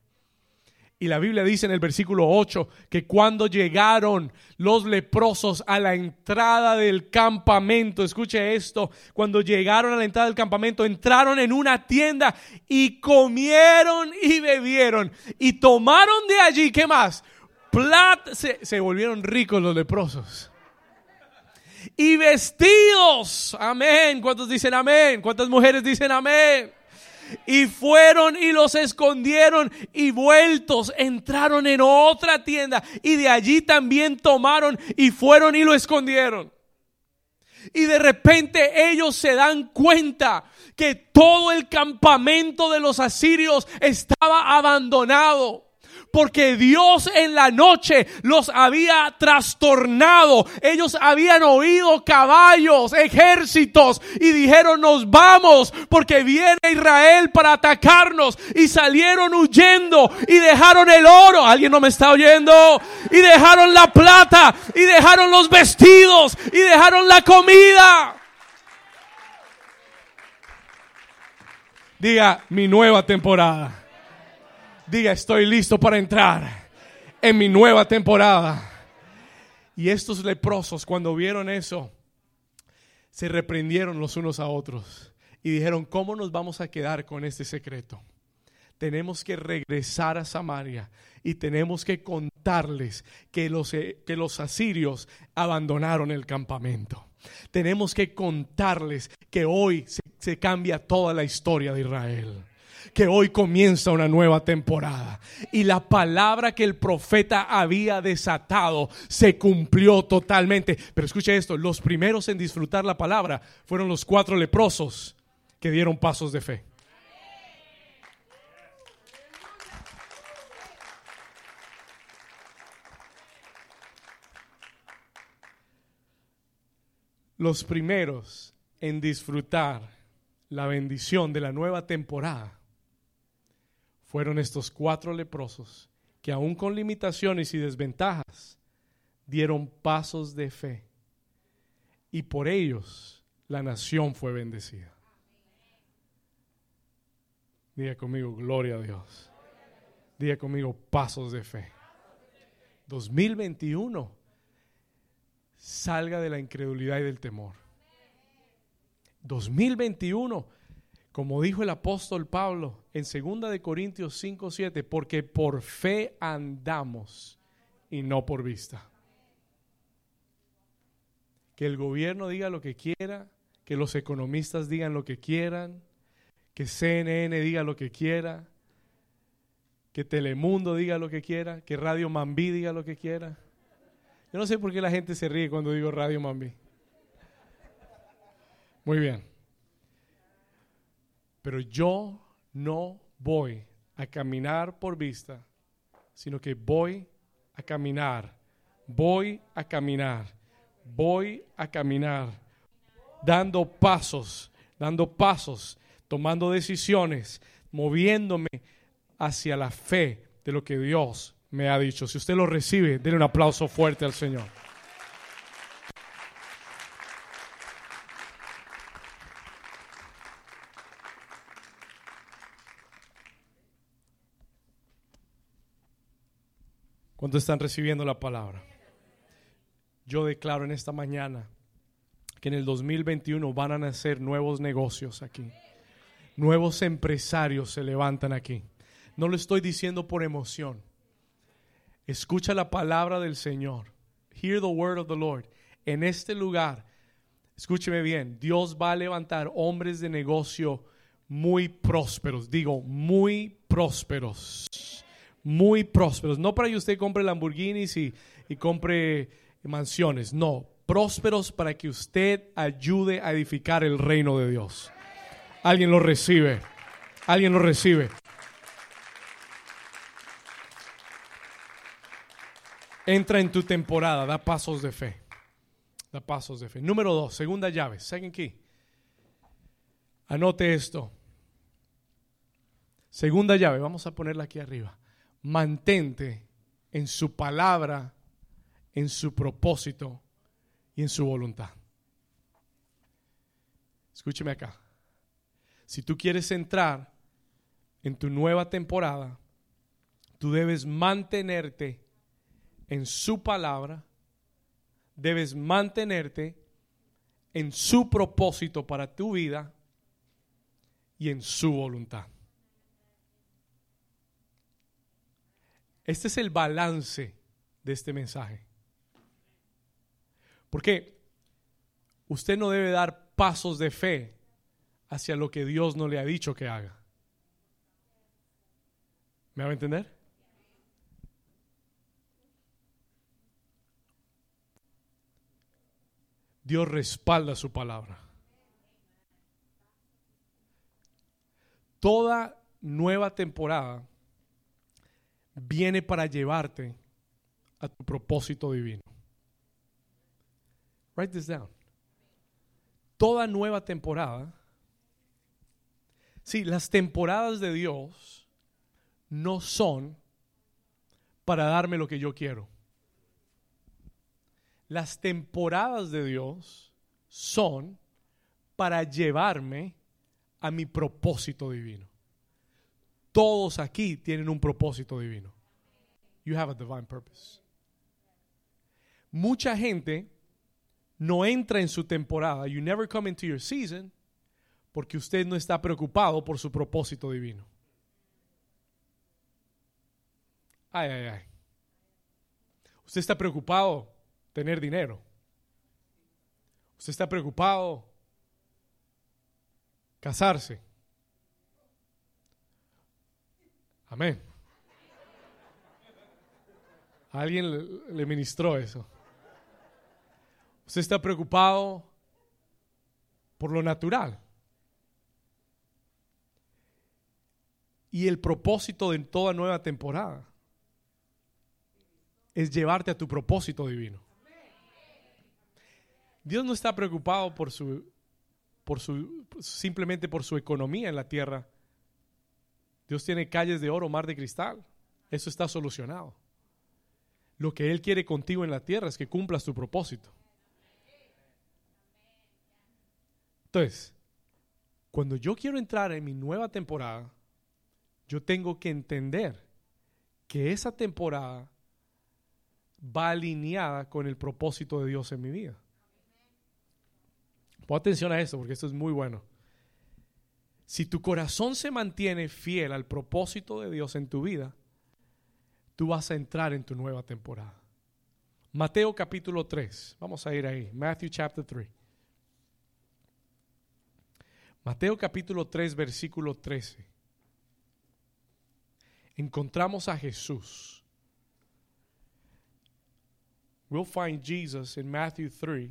Y la Biblia dice en el versículo 8 que cuando llegaron los leprosos a la entrada del campamento, escuche esto, cuando llegaron a la entrada del campamento, entraron en una tienda y comieron y bebieron y tomaron de allí, ¿qué más? Plat se, se volvieron ricos los leprosos. Y vestidos, amén. ¿Cuántos dicen amén? ¿Cuántas mujeres dicen amén? Y fueron y los escondieron y vueltos entraron en otra tienda y de allí también tomaron y fueron y lo escondieron. Y de repente ellos se dan cuenta que todo el campamento de los asirios estaba abandonado porque Dios en la noche los había trastornado. Ellos habían oído caballos, ejércitos y dijeron nos vamos porque viene Israel para atacarnos y salieron huyendo y dejaron el oro. ¿Alguien no me está oyendo? Y dejaron la plata y dejaron los vestidos y dejaron la comida. Diga mi nueva temporada. Diga, estoy listo para entrar en mi nueva temporada. Y estos leprosos, cuando vieron eso, se reprendieron los unos a otros y dijeron, ¿cómo nos vamos a quedar con este secreto? Tenemos que regresar a Samaria y tenemos que contarles que los, eh, que los asirios abandonaron el campamento. Tenemos que contarles que hoy se, se cambia toda la historia de Israel que hoy comienza una nueva temporada. Y la palabra que el profeta había desatado se cumplió totalmente. Pero escuche esto, los primeros en disfrutar la palabra fueron los cuatro leprosos que dieron pasos de fe. Los primeros en disfrutar la bendición de la nueva temporada fueron estos cuatro leprosos que aún con limitaciones y desventajas dieron pasos de fe. Y por ellos la nación fue bendecida. Diga conmigo, gloria a Dios. Diga conmigo, pasos de fe. 2021, salga de la incredulidad y del temor. 2021, como dijo el apóstol Pablo en 2 de Corintios 5, 7, porque por fe andamos y no por vista. Que el gobierno diga lo que quiera, que los economistas digan lo que quieran, que CNN diga lo que quiera, que Telemundo diga lo que quiera, que Radio Mambí diga lo que quiera. Yo no sé por qué la gente se ríe cuando digo Radio Mambí. Muy bien. Pero yo no voy a caminar por vista, sino que voy a caminar, voy a caminar, voy a caminar, dando pasos, dando pasos, tomando decisiones, moviéndome hacia la fe de lo que Dios me ha dicho. Si usted lo recibe, denle un aplauso fuerte al Señor. ¿Cuántos están recibiendo la palabra? Yo declaro en esta mañana que en el 2021 van a nacer nuevos negocios aquí. Nuevos empresarios se levantan aquí. No lo estoy diciendo por emoción. Escucha la palabra del Señor. Hear the word of the Lord. En este lugar, escúcheme bien, Dios va a levantar hombres de negocio muy prósperos. Digo, muy prósperos muy prósperos. No para que usted compre Lamborghinis y, compre mansiones, no, prósperos para que usted ayude a edificar el reino de Dios. Alguien lo recibe, alguien lo recibe. Entra en tu temporada, da pasos de fe. da pasos de fe. Número dos, segunda llave, second key. Anote esto. Segunda llave, vamos a ponerla aquí arriba. Mantente en su palabra, en su propósito y en su voluntad. Escúcheme acá. Si tú quieres entrar en tu nueva temporada, tú debes mantenerte en su palabra, debes mantenerte en su propósito para tu vida y en su voluntad. Este es el balance de este mensaje. Porque usted no debe dar pasos de fe hacia lo que Dios no le ha dicho que haga. ¿Me va a entender? Dios respalda su palabra. Toda nueva temporada viene para llevarte a tu propósito divino. Write this down. Toda nueva temporada. Sí, las temporadas de Dios no son para darme lo que yo quiero. Las temporadas de Dios son para llevarme a mi propósito divino. Todos aquí tienen un propósito divino. You have a divine purpose. Mucha gente no entra en su temporada. You never come into your season porque usted no está preocupado por su propósito divino. Ay, ay, ay. Usted está preocupado tener dinero. Usted está preocupado casarse. Amén. Alguien le ministró eso. Usted está preocupado por lo natural. Y el propósito de toda nueva temporada es llevarte a tu propósito divino. Dios no está preocupado por su, por su, simplemente por su economía en la tierra. Dios tiene calles de oro, mar de cristal. Eso está solucionado. Lo que Él quiere contigo en la tierra es que cumplas tu propósito. Entonces, cuando yo quiero entrar en mi nueva temporada, yo tengo que entender que esa temporada va alineada con el propósito de Dios en mi vida. Pon atención a esto porque esto es muy bueno. Si tu corazón se mantiene fiel al propósito de Dios en tu vida, tú vas a entrar en tu nueva temporada. Mateo capítulo 3. Vamos a ir ahí. Matthew chapter 3. Mateo capítulo 3, versículo 13. Encontramos a Jesús. We'll find Jesus in Matthew 3.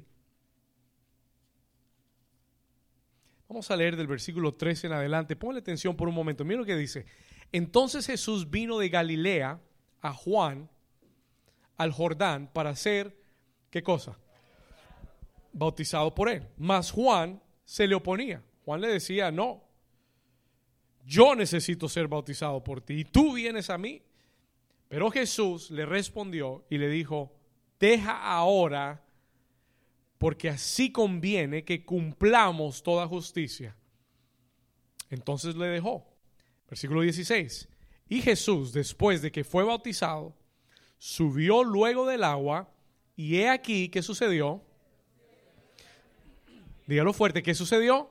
Vamos a leer del versículo 13 en adelante. Ponle atención por un momento. Mira lo que dice. Entonces Jesús vino de Galilea a Juan al Jordán para ser, ¿qué cosa? Bautizado por él. Mas Juan se le oponía Juan le decía, no, yo necesito ser bautizado por ti y tú vienes a mí. Pero Jesús le respondió y le dijo, deja ahora, porque así conviene que cumplamos toda justicia. Entonces le dejó. Versículo 16. Y Jesús, después de que fue bautizado, subió luego del agua y he aquí qué sucedió. Dígalo fuerte, ¿qué sucedió?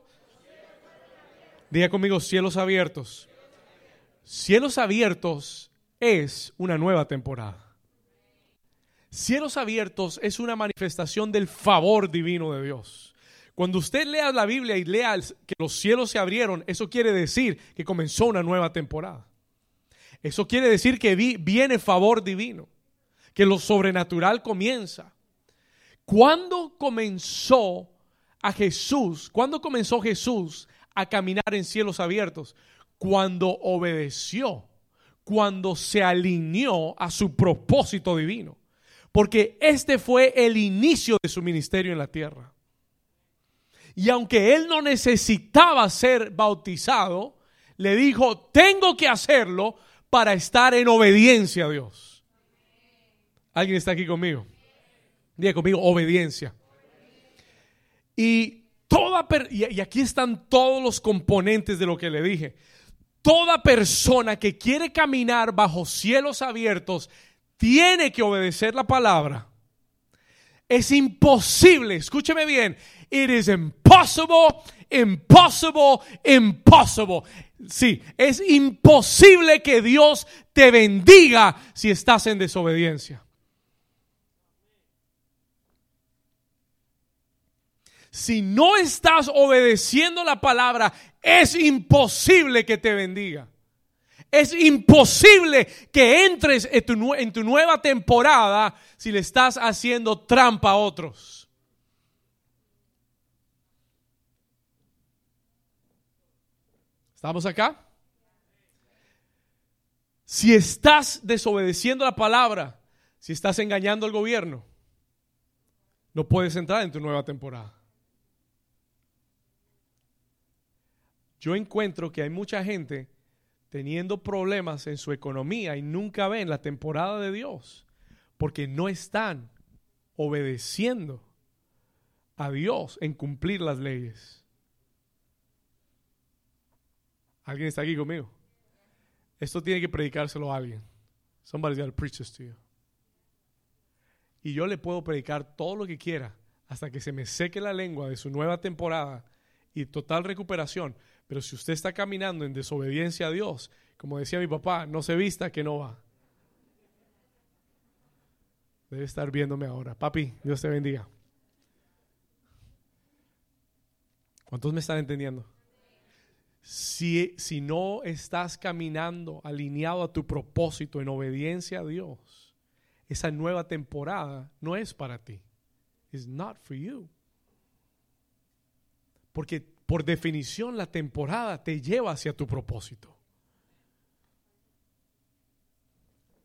Diga conmigo, cielos abiertos. Cielos abiertos es una nueva temporada. Cielos abiertos es una manifestación del favor divino de Dios. Cuando usted lea la Biblia y lea que los cielos se abrieron, eso quiere decir que comenzó una nueva temporada. Eso quiere decir que viene favor divino, que lo sobrenatural comienza. ¿Cuándo comenzó a Jesús? ¿Cuándo comenzó Jesús a caminar en cielos abiertos cuando obedeció, cuando se alineó a su propósito divino. Porque este fue el inicio de su ministerio en la tierra. Y aunque él no necesitaba ser bautizado, le dijo, tengo que hacerlo para estar en obediencia a Dios. ¿Alguien está aquí conmigo? Diga conmigo, obediencia. Y toda y aquí están todos los componentes de lo que le dije. Toda persona que quiere caminar bajo cielos abiertos tiene que obedecer la palabra. Es imposible, escúcheme bien, it is impossible, impossible, impossible. Sí, es imposible que Dios te bendiga si estás en desobediencia. Si no estás obedeciendo la palabra, es imposible que te bendiga. Es imposible que entres en tu, nueva temporada si le estás haciendo trampa a otros. ¿Estamos acá? Si estás desobedeciendo la palabra, si estás engañando al gobierno, no puedes entrar en tu nueva temporada. Yo encuentro que hay mucha gente teniendo problemas en su economía y nunca ven la temporada de Dios porque no están obedeciendo a Dios en cumplir las leyes. ¿Alguien está aquí conmigo? Esto tiene que predicárselo a alguien. Somebody's got to preach this to you. Y yo le puedo predicar todo lo que quiera hasta que se me seque la lengua de su nueva temporada y total recuperación. Pero si usted está caminando en desobediencia a Dios, como decía mi papá, no se vista que no va. Debe estar viéndome ahora. Papi, Dios te bendiga. ¿Cuántos me están entendiendo? Si, si no estás caminando alineado a tu propósito en obediencia a Dios, esa nueva temporada no es para ti. It's not for you. Porque por definición la temporada te lleva hacia tu propósito.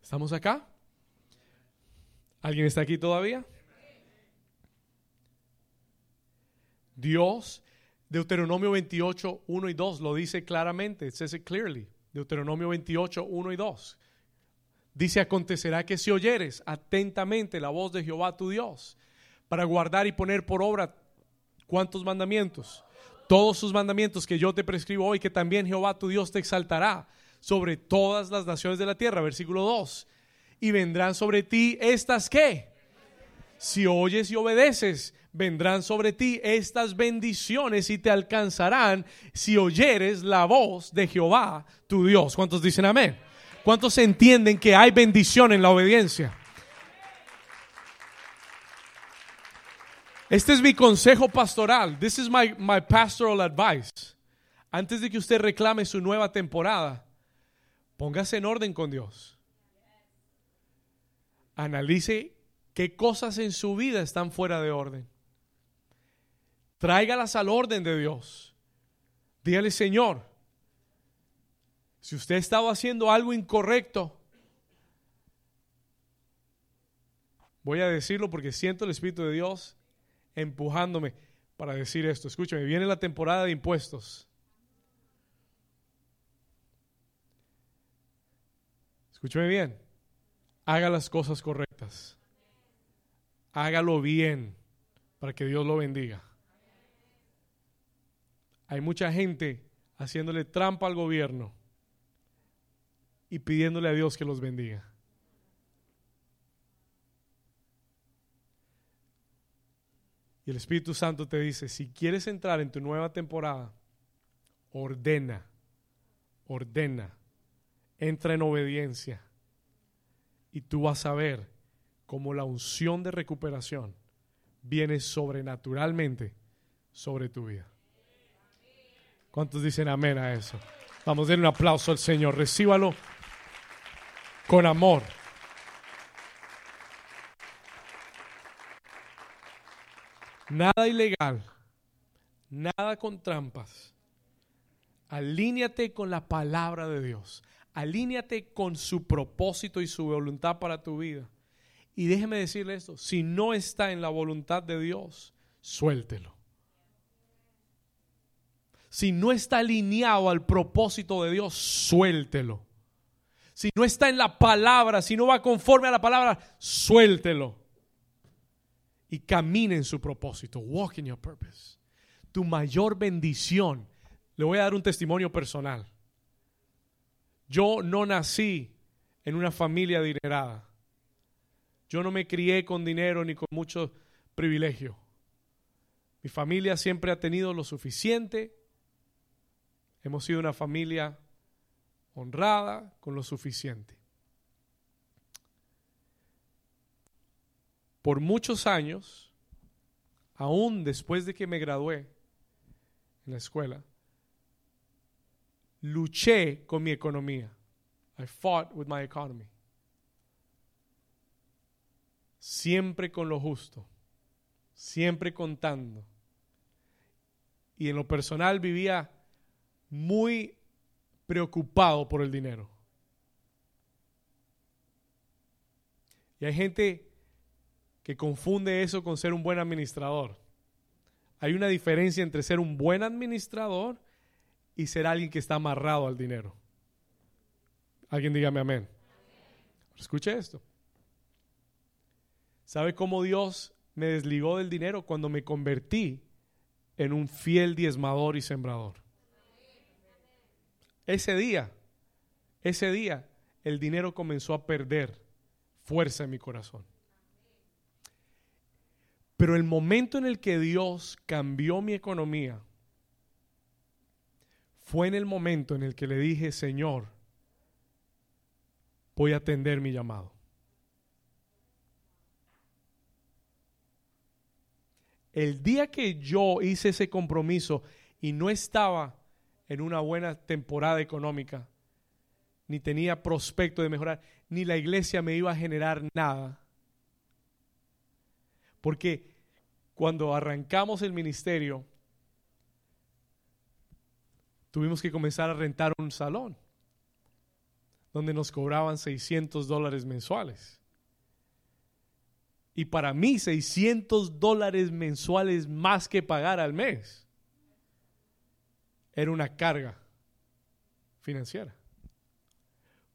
¿Estamos acá? ¿Alguien está aquí todavía? Dios, Deuteronomio 28, 1 y 2 lo dice claramente, it says it clearly. Deuteronomio 28, 1 y 2. Dice, acontecerá que si oyeres atentamente la voz de Jehová tu Dios, para guardar y poner por obra cuántos mandamientos, todos sus mandamientos que yo te prescribo hoy, que también Jehová tu Dios te exaltará sobre todas las naciones de la tierra. Versículo 2. Y vendrán sobre ti estas que, si oyes y obedeces, vendrán sobre ti estas bendiciones y te alcanzarán si oyeres la voz de Jehová tu Dios. ¿Cuántos dicen amén? ¿Cuántos entienden que hay bendición en la obediencia? Este es mi consejo pastoral. This is my, my pastoral advice. Antes de que usted reclame su nueva temporada, póngase en orden con Dios. Analice qué cosas en su vida están fuera de orden. Tráigalas al orden de Dios. Dígale, Señor, si usted estaba haciendo algo incorrecto, voy a decirlo porque siento el Espíritu de Dios empujándome para decir esto. Escúchame, viene la temporada de impuestos. Escúchame bien. Haga las cosas correctas. Hágalo bien para que Dios lo bendiga. Hay mucha gente haciéndole trampa al gobierno y pidiéndole a Dios que los bendiga. Y el Espíritu Santo te dice, si quieres entrar en tu nueva temporada, ordena, ordena, entra en obediencia. Y tú vas a ver cómo la unción de recuperación viene sobrenaturalmente sobre tu vida. ¿Cuántos dicen amén a eso? Vamos a darle un aplauso al Señor. Recíbalo con amor. Nada ilegal, nada con trampas. Alíñate con la palabra de Dios. Alíñate con su propósito y su voluntad para tu vida. Y déjeme decirle esto, si no está en la voluntad de Dios, suéltelo. Si no está alineado al propósito de Dios, suéltelo. Si no está en la palabra, si no va conforme a la palabra, suéltelo. Y camine en su propósito. Walk in your purpose. Tu mayor bendición. Le voy a dar un testimonio personal. Yo no nací en una familia adinerada. Yo no me crié con dinero ni con mucho privilegio. Mi familia siempre ha tenido lo suficiente Hemos sido una familia honrada con lo suficiente. Por muchos años, aún después de que me gradué en la escuela, luché con mi economía. I fought with my economy. Siempre con lo justo, siempre contando. Y en lo personal vivía muy preocupado por el dinero. Y hay gente que confunde eso con ser un buen administrador. Hay una diferencia entre ser un buen administrador y ser alguien que está amarrado al dinero. Alguien dígame amén. Escuche esto. ¿Sabe cómo Dios me desligó del dinero cuando me convertí en un fiel diezmador y sembrador? Ese día, ese día, el dinero comenzó a perder fuerza en mi corazón. Pero el momento en el que Dios cambió mi economía fue en el momento en el que le dije, Señor, voy a atender mi llamado. El día que yo hice ese compromiso y no estaba en una buena temporada económica, ni tenía prospecto de mejorar, ni la iglesia me iba a generar nada. Porque cuando arrancamos el ministerio, tuvimos que comenzar a rentar un salón donde nos cobraban 600 dólares mensuales. Y para mí 600 dólares mensuales más que pagar al mes era una carga financiera.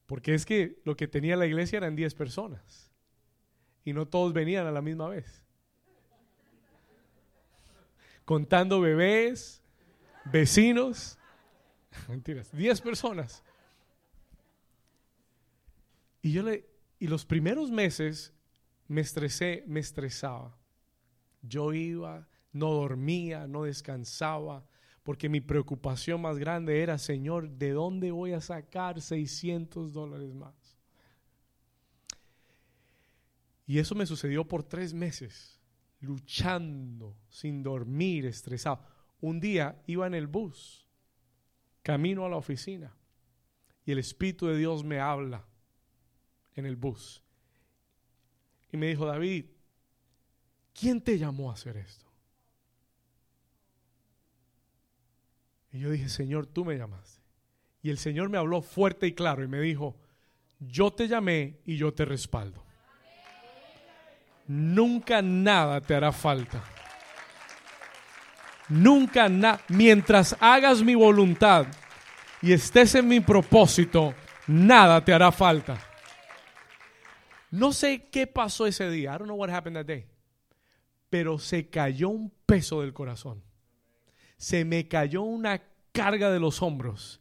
Porque es que lo que tenía la iglesia eran 10 personas. Y no todos venían a la misma vez. Contando bebés, vecinos. Mentiras, 10 personas. Y yo le y los primeros meses me estresé, me estresaba. Yo iba, no dormía, no descansaba, porque mi preocupación más grande era, Señor, ¿de dónde voy a sacar 600 dólares más? Y eso me sucedió por tres meses, luchando, sin dormir, estresado. Un día iba en el bus, camino a la oficina, y el Espíritu de Dios me habla en el bus. Y me dijo, David, ¿quién te llamó a hacer esto? Y yo dije, Señor, tú me llamaste. Y el Señor me habló fuerte y claro y me dijo, yo te llamé y yo te respaldo. Nunca nada te hará falta. Nunca nada. Mientras hagas mi voluntad y estés en mi propósito, nada te hará falta. No sé qué pasó ese día. I don't know what happened that day. Pero se cayó un peso del corazón se me cayó una carga de los hombros.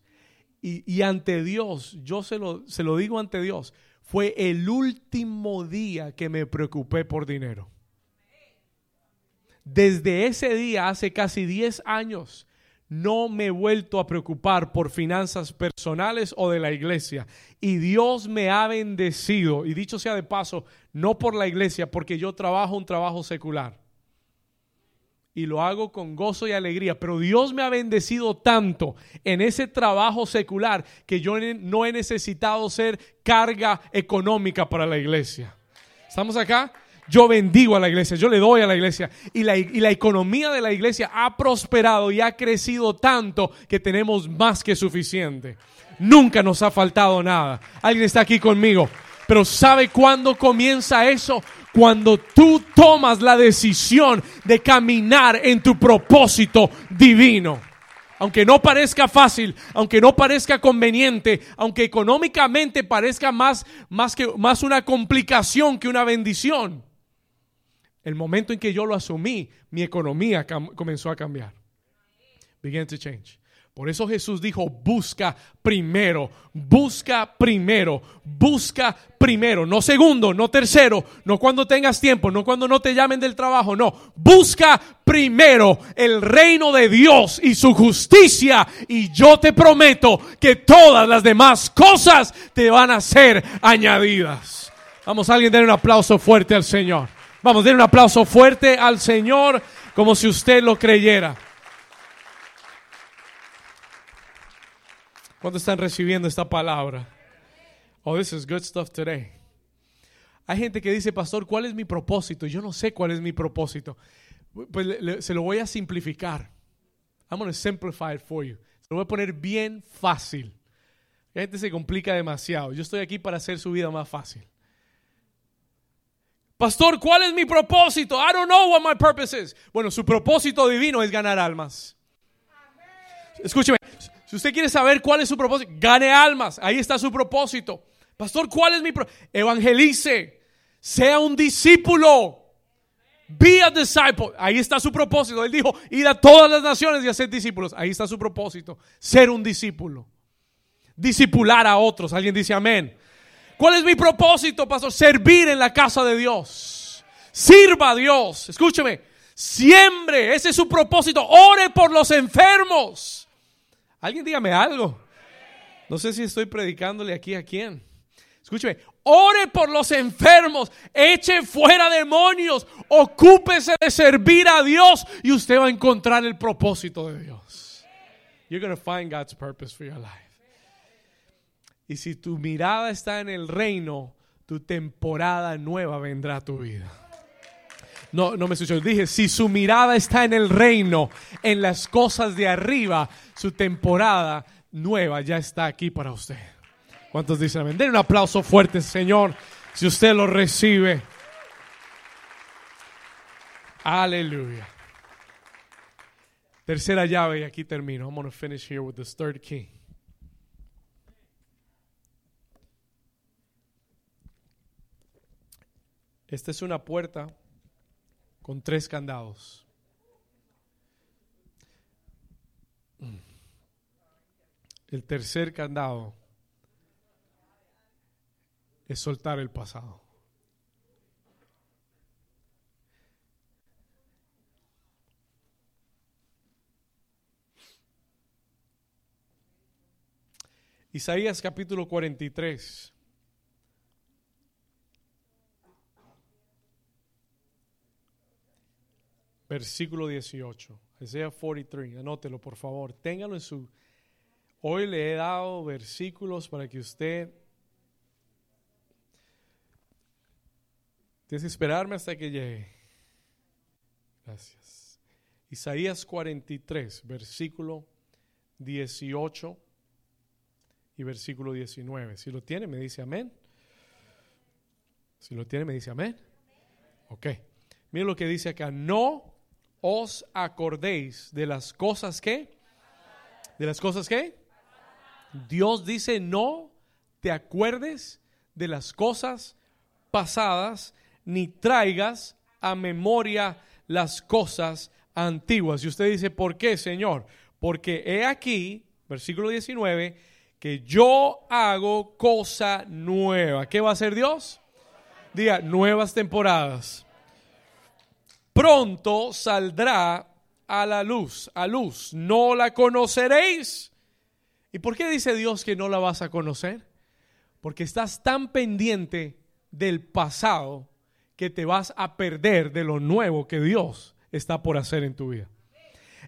Y, ante Dios, yo se lo, se lo digo ante Dios, fue el último día que me preocupé por dinero. Desde ese día, hace casi 10 años, no me he vuelto a preocupar por finanzas personales o de la iglesia. Y Dios me ha bendecido, y dicho sea de paso, no por la iglesia, porque yo trabajo un trabajo secular y lo hago con gozo y alegría. Pero Dios me ha bendecido tanto en ese trabajo secular que yo no he necesitado ser carga económica para la iglesia. ¿Estamos acá? Yo bendigo a la iglesia, yo le doy a la iglesia. Y la, y la economía de la iglesia ha prosperado y ha crecido tanto que tenemos más que suficiente. Nunca nos ha faltado nada. ¿Alguien está aquí conmigo? Pero ¿sabe cuándo comienza eso? Cuando tú tomas la decisión de caminar en tu propósito divino. Aunque no parezca fácil, aunque no parezca conveniente, aunque económicamente parezca más, más, que, más una complicación que una bendición. El momento en que yo lo asumí, mi economía comenzó a cambiar. Began to change. Por eso Jesús dijo, busca primero, busca primero, busca primero, no segundo, no tercero, no cuando tengas tiempo, no cuando no te llamen del trabajo, no, busca primero el reino de Dios y su justicia y yo te prometo que todas las demás cosas te van a ser añadidas. Vamos, alguien den un aplauso fuerte al Señor. Vamos, den un aplauso fuerte al Señor como si usted lo creyera. ¿Cuándo están recibiendo esta palabra? Oh, this is good stuff today. Hay gente que dice, pastor, ¿cuál es mi propósito? Yo no sé cuál es mi propósito. Pues se lo voy a simplificar. I'm going to simplify it for you. Se lo voy a poner bien fácil. La gente se complica demasiado. Yo estoy aquí para hacer su vida más fácil. Pastor, ¿cuál es mi propósito? I don't know what my purpose is. Bueno, su propósito divino es ganar almas. Escúcheme, si usted quiere saber cuál es su propósito, gane almas. Ahí está su propósito. Pastor, ¿cuál es mi propósito? Evangelice. Sea un discípulo. Be a disciple. Ahí está su propósito. Él dijo, ir a todas las naciones y hacer discípulos. Ahí está su propósito. Ser un discípulo. Discipular a otros. Alguien dice amén. ¿Cuál es mi propósito, pastor? Servir en la casa de Dios. Sirva a Dios. Escúcheme. Siembre. Ese es su propósito. Ore por los enfermos. Alguien dígame algo. No sé si estoy predicándole aquí a quién. Escúcheme, ore por los enfermos, eche fuera demonios, ocúpese de servir a Dios y usted va a encontrar el propósito de Dios. You're going to find God's purpose for your life. Y si tu mirada está en el reino, tu temporada nueva vendrá a tu vida. No, no me escuchó. Dije, si su mirada está en el reino, en las cosas de arriba, su temporada nueva ya está aquí para usted. ¿Cuántos dicen amén? Den un aplauso fuerte, Señor, si usted lo recibe. Aleluya. Tercera llave y aquí termino. I'm going to finish here with the third key. Esta es una puerta con tres candados. El tercer candado es soltar el pasado. Isaías capítulo 43. Versículo 18. Isaías 43. Anótelo, por favor. Téngalo en su Hoy le he dado versículos para que usted... Tienes que esperarme hasta que llegue. Gracias. Isaías 43, versículo 18 y versículo 19. Si lo tiene, me dice amén. Si lo tiene, me dice amén. Ok. Miren lo que dice acá. No os acordéis de las cosas que. ¿De las cosas que? Dios dice, no te acuerdes de las cosas pasadas, ni traigas a memoria las cosas antiguas. Y usted dice, ¿por qué, Señor? Porque he aquí, versículo 19, que yo hago cosa nueva. ¿Qué va a hacer Dios? Diga, nuevas temporadas. Pronto saldrá a la luz, a luz. No la conoceréis ¿Y por qué dice Dios que no la vas a conocer? Porque estás tan pendiente del pasado que te vas a perder de lo nuevo que Dios está por hacer en tu vida.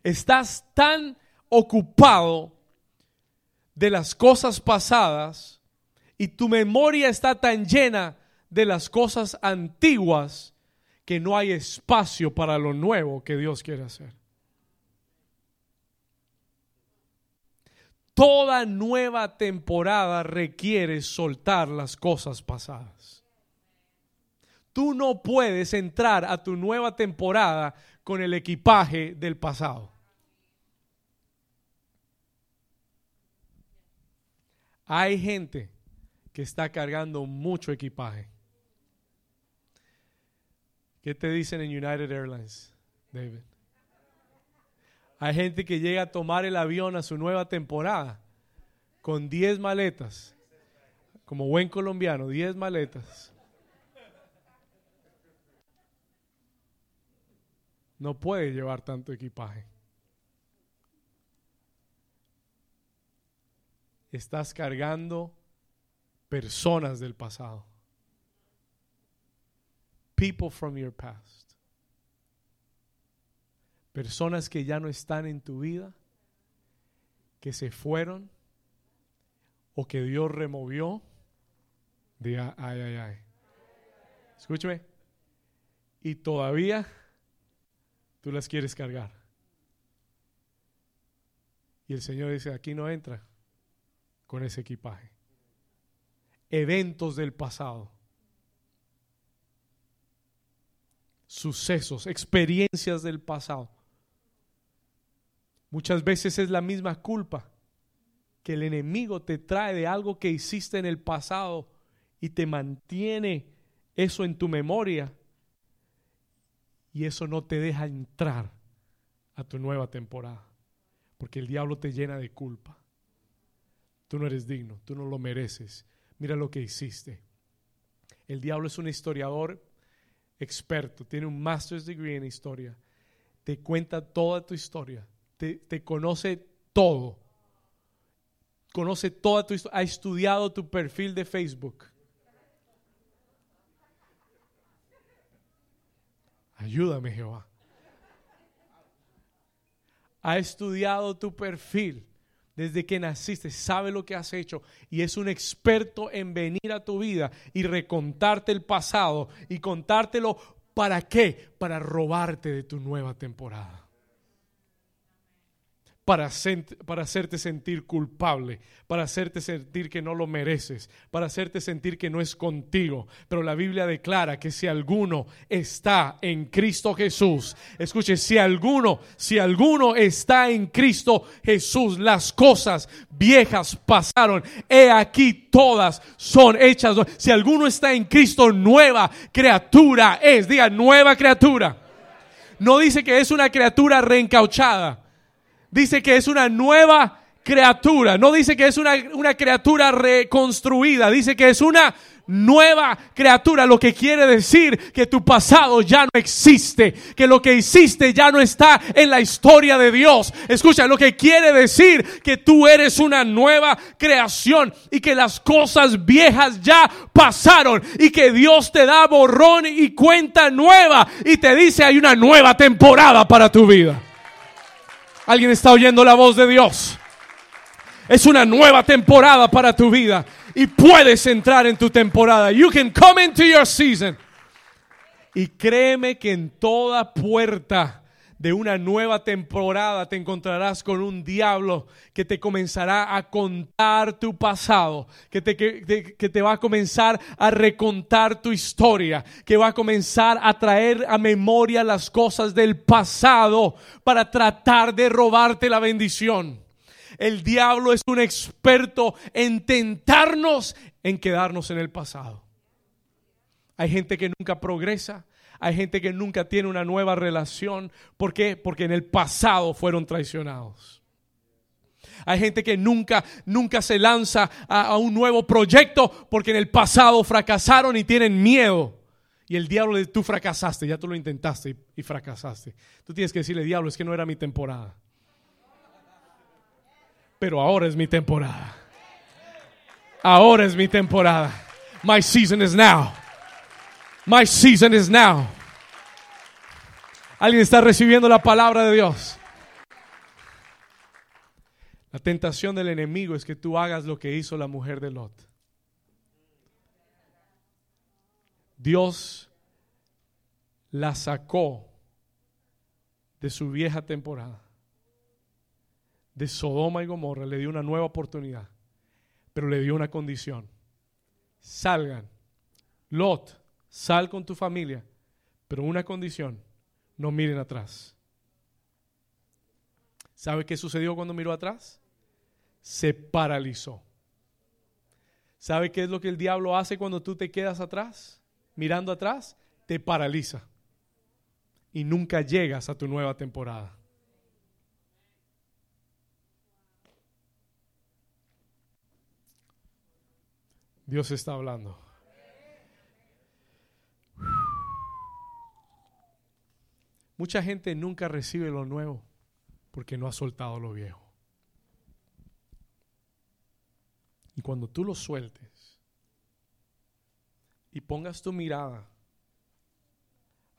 Estás tan ocupado de las cosas pasadas y tu memoria está tan llena de las cosas antiguas que no hay espacio para lo nuevo que Dios quiere hacer. Toda nueva temporada requiere soltar las cosas pasadas. Tú no puedes entrar a tu nueva temporada con el equipaje del pasado. Hay gente que está cargando mucho equipaje. ¿Qué te dicen en United Airlines, David? Hay gente que llega a tomar el avión a su nueva temporada con 10 maletas. Como buen colombiano, 10 maletas. No puede llevar tanto equipaje. Estás cargando personas del pasado. People from your past. Personas que ya no están en tu vida, que se fueron o que Dios removió. Diga, ay, ay, ay. Escúchame. Y todavía tú las quieres cargar. Y el Señor dice, aquí no entra con ese equipaje. Eventos del pasado. Sucesos, experiencias del pasado. Muchas veces es la misma culpa que el enemigo te trae de algo que hiciste en el pasado y te mantiene eso en tu memoria y eso no te deja entrar a tu nueva temporada. Porque el diablo te llena de culpa. Tú no eres digno, tú no lo mereces. Mira lo que hiciste. El diablo es un historiador experto, tiene un master's degree en historia. Te cuenta toda tu historia, te, te conoce todo. Conoce toda tu historia, ha estudiado tu perfil de Facebook Ayúdame, Jehová. Ha estudiado tu perfil desde que naciste, sabe lo que has hecho y es un experto en venir a tu vida y recontarte el pasado y contártelo. ¿Para qué? Para robarte de tu nueva temporada para, para hacerte sentir culpable, para hacerte sentir que no lo mereces, para hacerte sentir que no es contigo. Pero la Biblia declara que si alguno está en Cristo Jesús, escuche, si alguno, si alguno está en Cristo Jesús, las cosas viejas pasaron, he aquí todas son hechas. Si alguno está en Cristo, nueva criatura es, diga, nueva criatura. No dice que es una criatura reencauchada dice que es una nueva criatura. No dice que es una, una, criatura reconstruida, dice que es una nueva criatura, lo que quiere decir que tu pasado ya no existe, que lo que hiciste ya no está en la historia de Dios. Escucha, lo que quiere decir que tú eres una nueva creación y que las cosas viejas ya pasaron y que Dios te da borrón y cuenta nueva y te dice hay una nueva temporada para tu vida. Alguien está oyendo la voz de Dios. Es una nueva temporada para tu vida y puedes entrar en tu temporada. You can come into your season. Y créeme que en toda puerta de una nueva temporada te encontrarás con un diablo que te comenzará a contar tu pasado, que te, que, te, va a comenzar a recontar tu historia, que va a comenzar a traer a memoria las cosas del pasado para tratar de robarte la bendición. El diablo es un experto en tentarnos en quedarnos en el pasado. Hay gente que nunca progresa, hay gente que nunca tiene una nueva relación. ¿Por qué? Porque en el pasado fueron traicionados. Hay gente que nunca, nunca se lanza a, un nuevo proyecto porque en el pasado fracasaron y tienen miedo. Y el diablo de tú fracasaste, ya tú lo intentaste y, y fracasaste. Tú tienes que decirle, diablo, es que no era mi temporada. Pero ahora es mi temporada. Ahora es mi temporada. My season is now. My season is now. Alguien está recibiendo la palabra de Dios. La tentación del enemigo es que tú hagas lo que hizo la mujer de Lot. Dios la sacó de su vieja temporada. de Sodoma y Gomorra le dio una nueva oportunidad, pero le dio una condición. Salgan. Lot, sal con tu familia, pero una condición, no miren atrás. ¿Sabe qué sucedió cuando miró atrás? Se paralizó. ¿Sabe qué es lo que el diablo hace cuando tú te quedas atrás? Mirando atrás, te paraliza. Y nunca llegas a tu nueva temporada. Dios está hablando. Mucha gente nunca recibe lo nuevo porque no ha soltado lo viejo. Y cuando tú lo sueltes y pongas tu mirada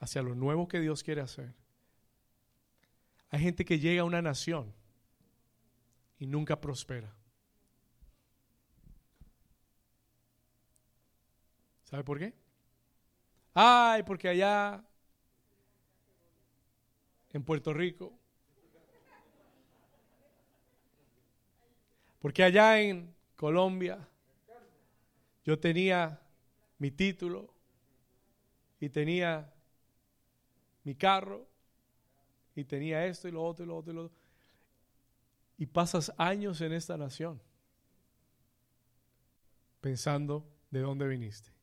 hacia lo nuevo que Dios quiere hacer, hay gente que llega a una nación y nunca prospera. ¿Sabe por qué? Ay, porque allá en Puerto Rico, porque allá en Colombia yo tenía mi título y tenía mi carro y tenía esto y lo otro y lo otro y lo otro. Y pasas años en esta nación pensando de dónde viniste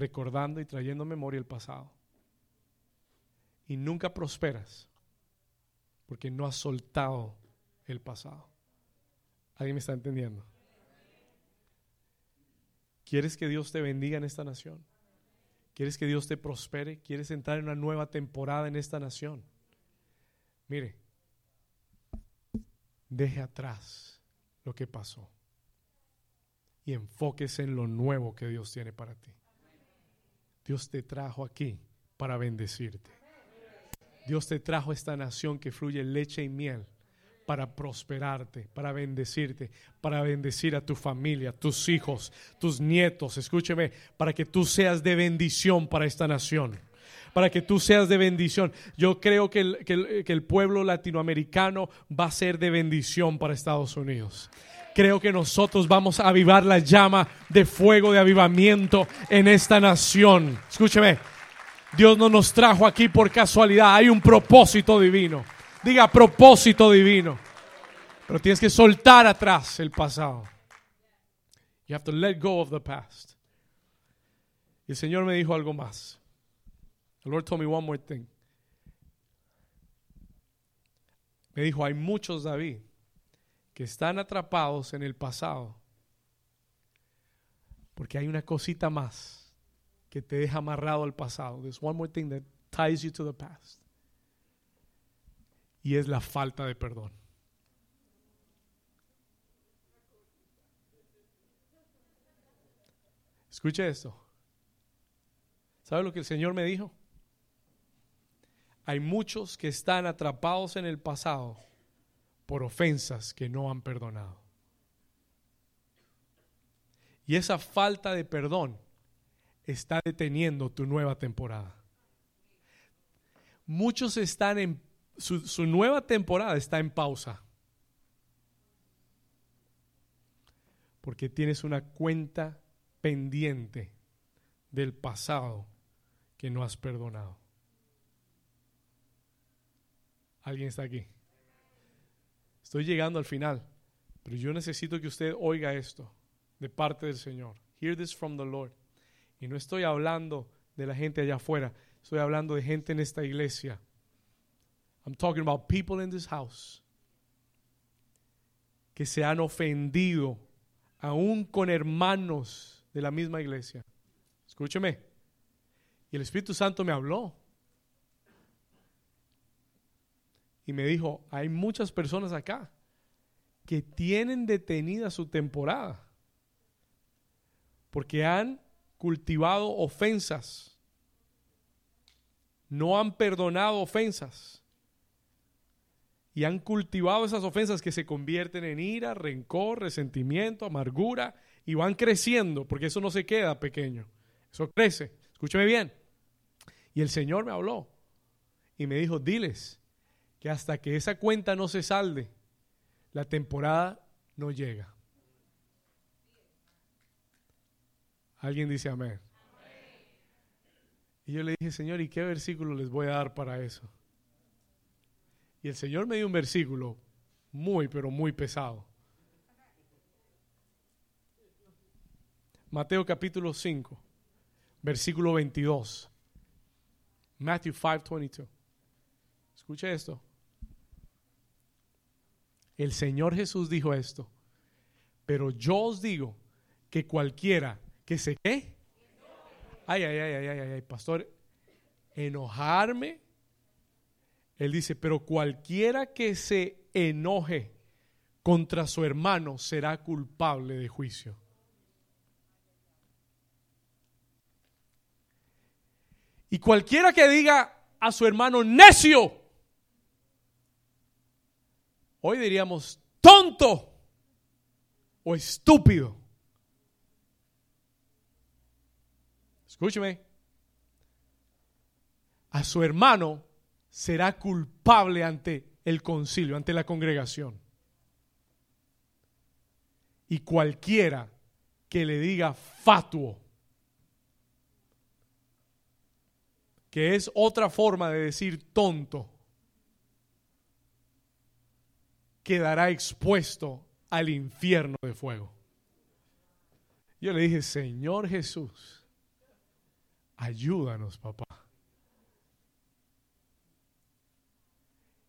recordando y trayendo memoria el pasado. Y nunca prosperas porque no has soltado el pasado. ¿Alguien me está entendiendo? ¿Quieres que Dios te bendiga en esta nación? ¿Quieres que Dios te prospere? ¿Quieres entrar en una nueva temporada en esta nación? Mire, deje atrás lo que pasó y enfóquese en lo nuevo que Dios tiene para ti. Dios te trajo aquí para bendecirte. Dios te trajo esta nación que fluye leche y miel para prosperarte, para bendecirte, para bendecir a tu familia, tus hijos, tus nietos. Escúcheme, para que tú seas de bendición para esta nación. Para que tú seas de bendición. Yo creo que el, que el pueblo latinoamericano va a ser de bendición para Estados Unidos creo que nosotros vamos a avivar la llama de fuego de avivamiento en esta nación. Escúcheme, Dios no nos trajo aquí por casualidad, hay un propósito divino. Diga propósito divino. Pero tienes que soltar atrás el pasado. You have to let go of the past. Y el Señor me dijo algo más. The Lord told me one more thing. Me dijo, hay muchos David que están atrapados en el pasado. Porque hay una cosita más que te deja amarrado al pasado. There's one more thing that ties you to the past. Y es la falta de perdón. Escuche esto. ¿Sabe lo que el Señor me dijo? Hay muchos que están atrapados en el pasado por ofensas que no han perdonado. Y esa falta de perdón está deteniendo tu nueva temporada. Muchos están en su, nueva temporada está en pausa. Porque tienes una cuenta pendiente del pasado que no has perdonado. ¿Alguien está aquí? Estoy llegando al final, pero yo necesito que usted oiga esto de parte del Señor. Hear this from the Lord. Y no estoy hablando de la gente allá afuera, estoy hablando de gente en esta iglesia. I'm talking about people in this house que se han ofendido aún con hermanos de la misma iglesia. Escúcheme. Y el Espíritu Santo me habló. y me dijo, hay muchas personas acá que tienen detenida su temporada porque han cultivado ofensas, no han perdonado ofensas y han cultivado esas ofensas que se convierten en ira, rencor, resentimiento, amargura y van creciendo, porque eso no se queda pequeño, eso crece. Escúcheme bien. Y el Señor me habló y me dijo, diles, que hasta que esa cuenta no se salde, la temporada no llega. Alguien dice amén. Y yo le dije, Señor, ¿y qué versículo les voy a dar para eso? Y el Señor me dio un versículo muy, pero muy pesado. Mateo capítulo 5, versículo 22. Matthew 5, 22. Escuche esto. El Señor Jesús dijo esto. Pero yo os digo que cualquiera que se qué. Ay, ay, ay, ay, ay, ay, pastor. Enojarme. Él dice, pero cualquiera que se enoje contra su hermano será culpable de juicio. Y cualquiera que diga a su hermano necio, hoy diríamos tonto o estúpido. Escúcheme. A su hermano será culpable ante el concilio, ante la congregación. Y cualquiera que le diga fatuo, que es otra forma de decir tonto, quedará expuesto al infierno de fuego. Yo le dije, Señor Jesús, ayúdanos, papá.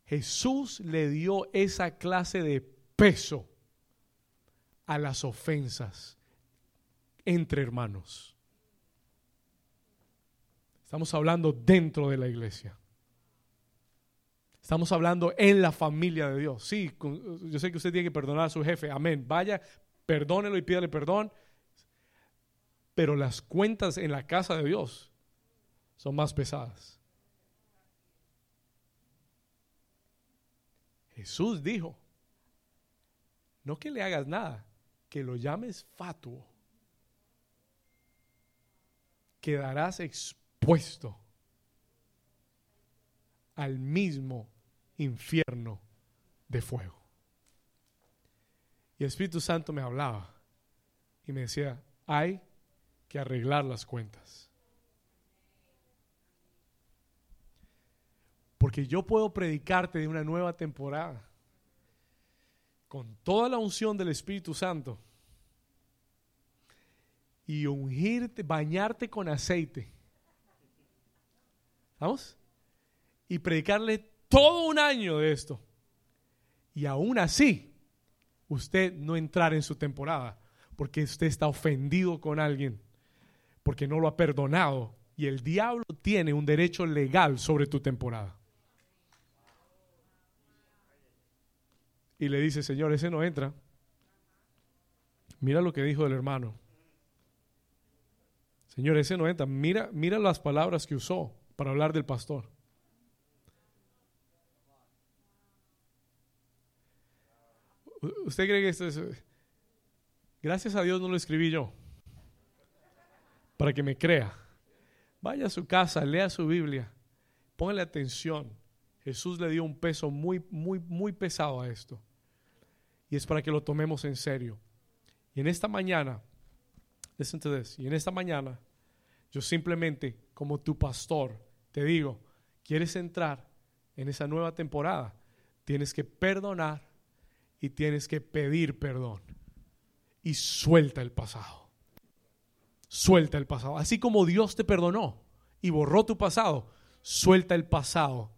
Jesús le dio esa clase de peso a las ofensas entre hermanos. Estamos hablando dentro de la iglesia. Estamos hablando en la familia de Dios. Sí, yo sé que usted tiene que perdonar a su jefe. Amén. Vaya, perdónelo y pídale perdón. Pero las cuentas en la casa de Dios son más pesadas. Jesús dijo, no que le hagas nada, que lo llames fatuo. Quedarás expuesto puesto al mismo infierno de fuego. Y el Espíritu Santo me hablaba y me decía, hay que arreglar las cuentas. Porque yo puedo predicarte de una nueva temporada con toda la unción del Espíritu Santo y ungirte, bañarte con aceite ¿Vamos? Y predicarle todo un año de esto. Y aún así, usted no entrar en su temporada, porque usted está ofendido con alguien, porque no lo ha perdonado. Y el diablo tiene un derecho legal sobre tu temporada. Y le dice, Señor, ese no entra. Mira lo que dijo el hermano. Señor, ese no entra. Mira, mira las palabras que usó para hablar del pastor. ¿Usted cree que esto es... Gracias a Dios no lo escribí yo. Para que me crea. Vaya a su casa, lea su Biblia. Póngale atención. Jesús le dio un peso muy, muy, muy pesado a esto. Y es para que lo tomemos en serio. Y en esta mañana, listen to this, y en esta mañana, yo simplemente, como tu pastor, te digo, ¿quieres entrar en esa nueva temporada? Tienes que perdonar y tienes que pedir perdón. Y suelta el pasado. Suelta el pasado. Así como Dios te perdonó y borró tu pasado, suelta el pasado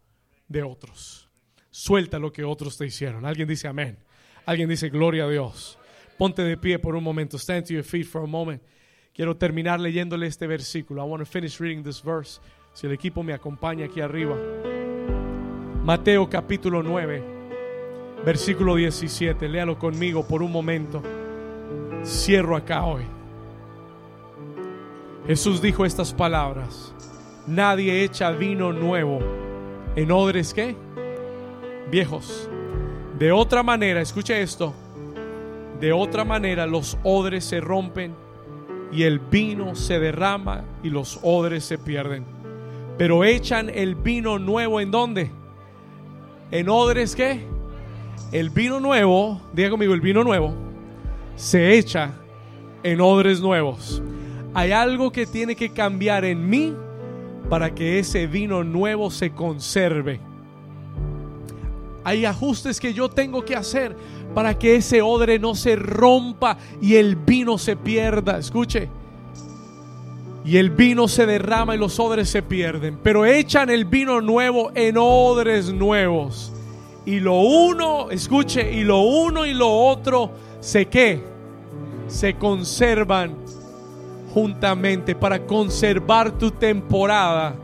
de otros. Suelta lo que otros te hicieron. Alguien dice amén. Alguien dice gloria a Dios. Ponte de pie por un momento. Stand to your feet for a moment. Quiero terminar leyéndole este versículo. I want to finish reading this verse. Si el equipo me acompaña aquí arriba. Mateo capítulo 9, versículo 17. Léalo conmigo por un momento. Cierro acá hoy. Jesús dijo estas palabras. Nadie echa vino nuevo en odres que viejos. De otra manera, escuche esto. De otra manera los odres se rompen y el vino se derrama y los odres se pierden. Pero echan el vino nuevo en dónde? En odres qué? El vino nuevo, diga conmigo, el vino nuevo se echa en odres nuevos. Hay algo que tiene que cambiar en mí para que ese vino nuevo se conserve. Hay ajustes que yo tengo que hacer para que ese odre no se rompa y el vino se pierda. Escuche. Y el vino se derrama y los odres se pierden. Pero echan el vino nuevo en odres nuevos. Y lo uno, escuche, y lo uno y lo otro se qué? Se conservan juntamente para conservar tu temporada.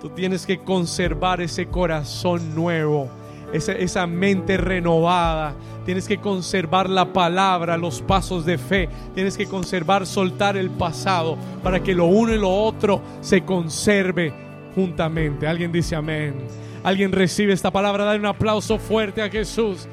Tú tienes que conservar ese corazón nuevo, esa, esa, mente renovada. Tienes que conservar la palabra, los pasos de fe. Tienes que conservar, soltar el pasado para que lo uno y lo otro se conserve juntamente. Alguien dice amén. Alguien recibe esta palabra. Dale un aplauso fuerte a Jesús.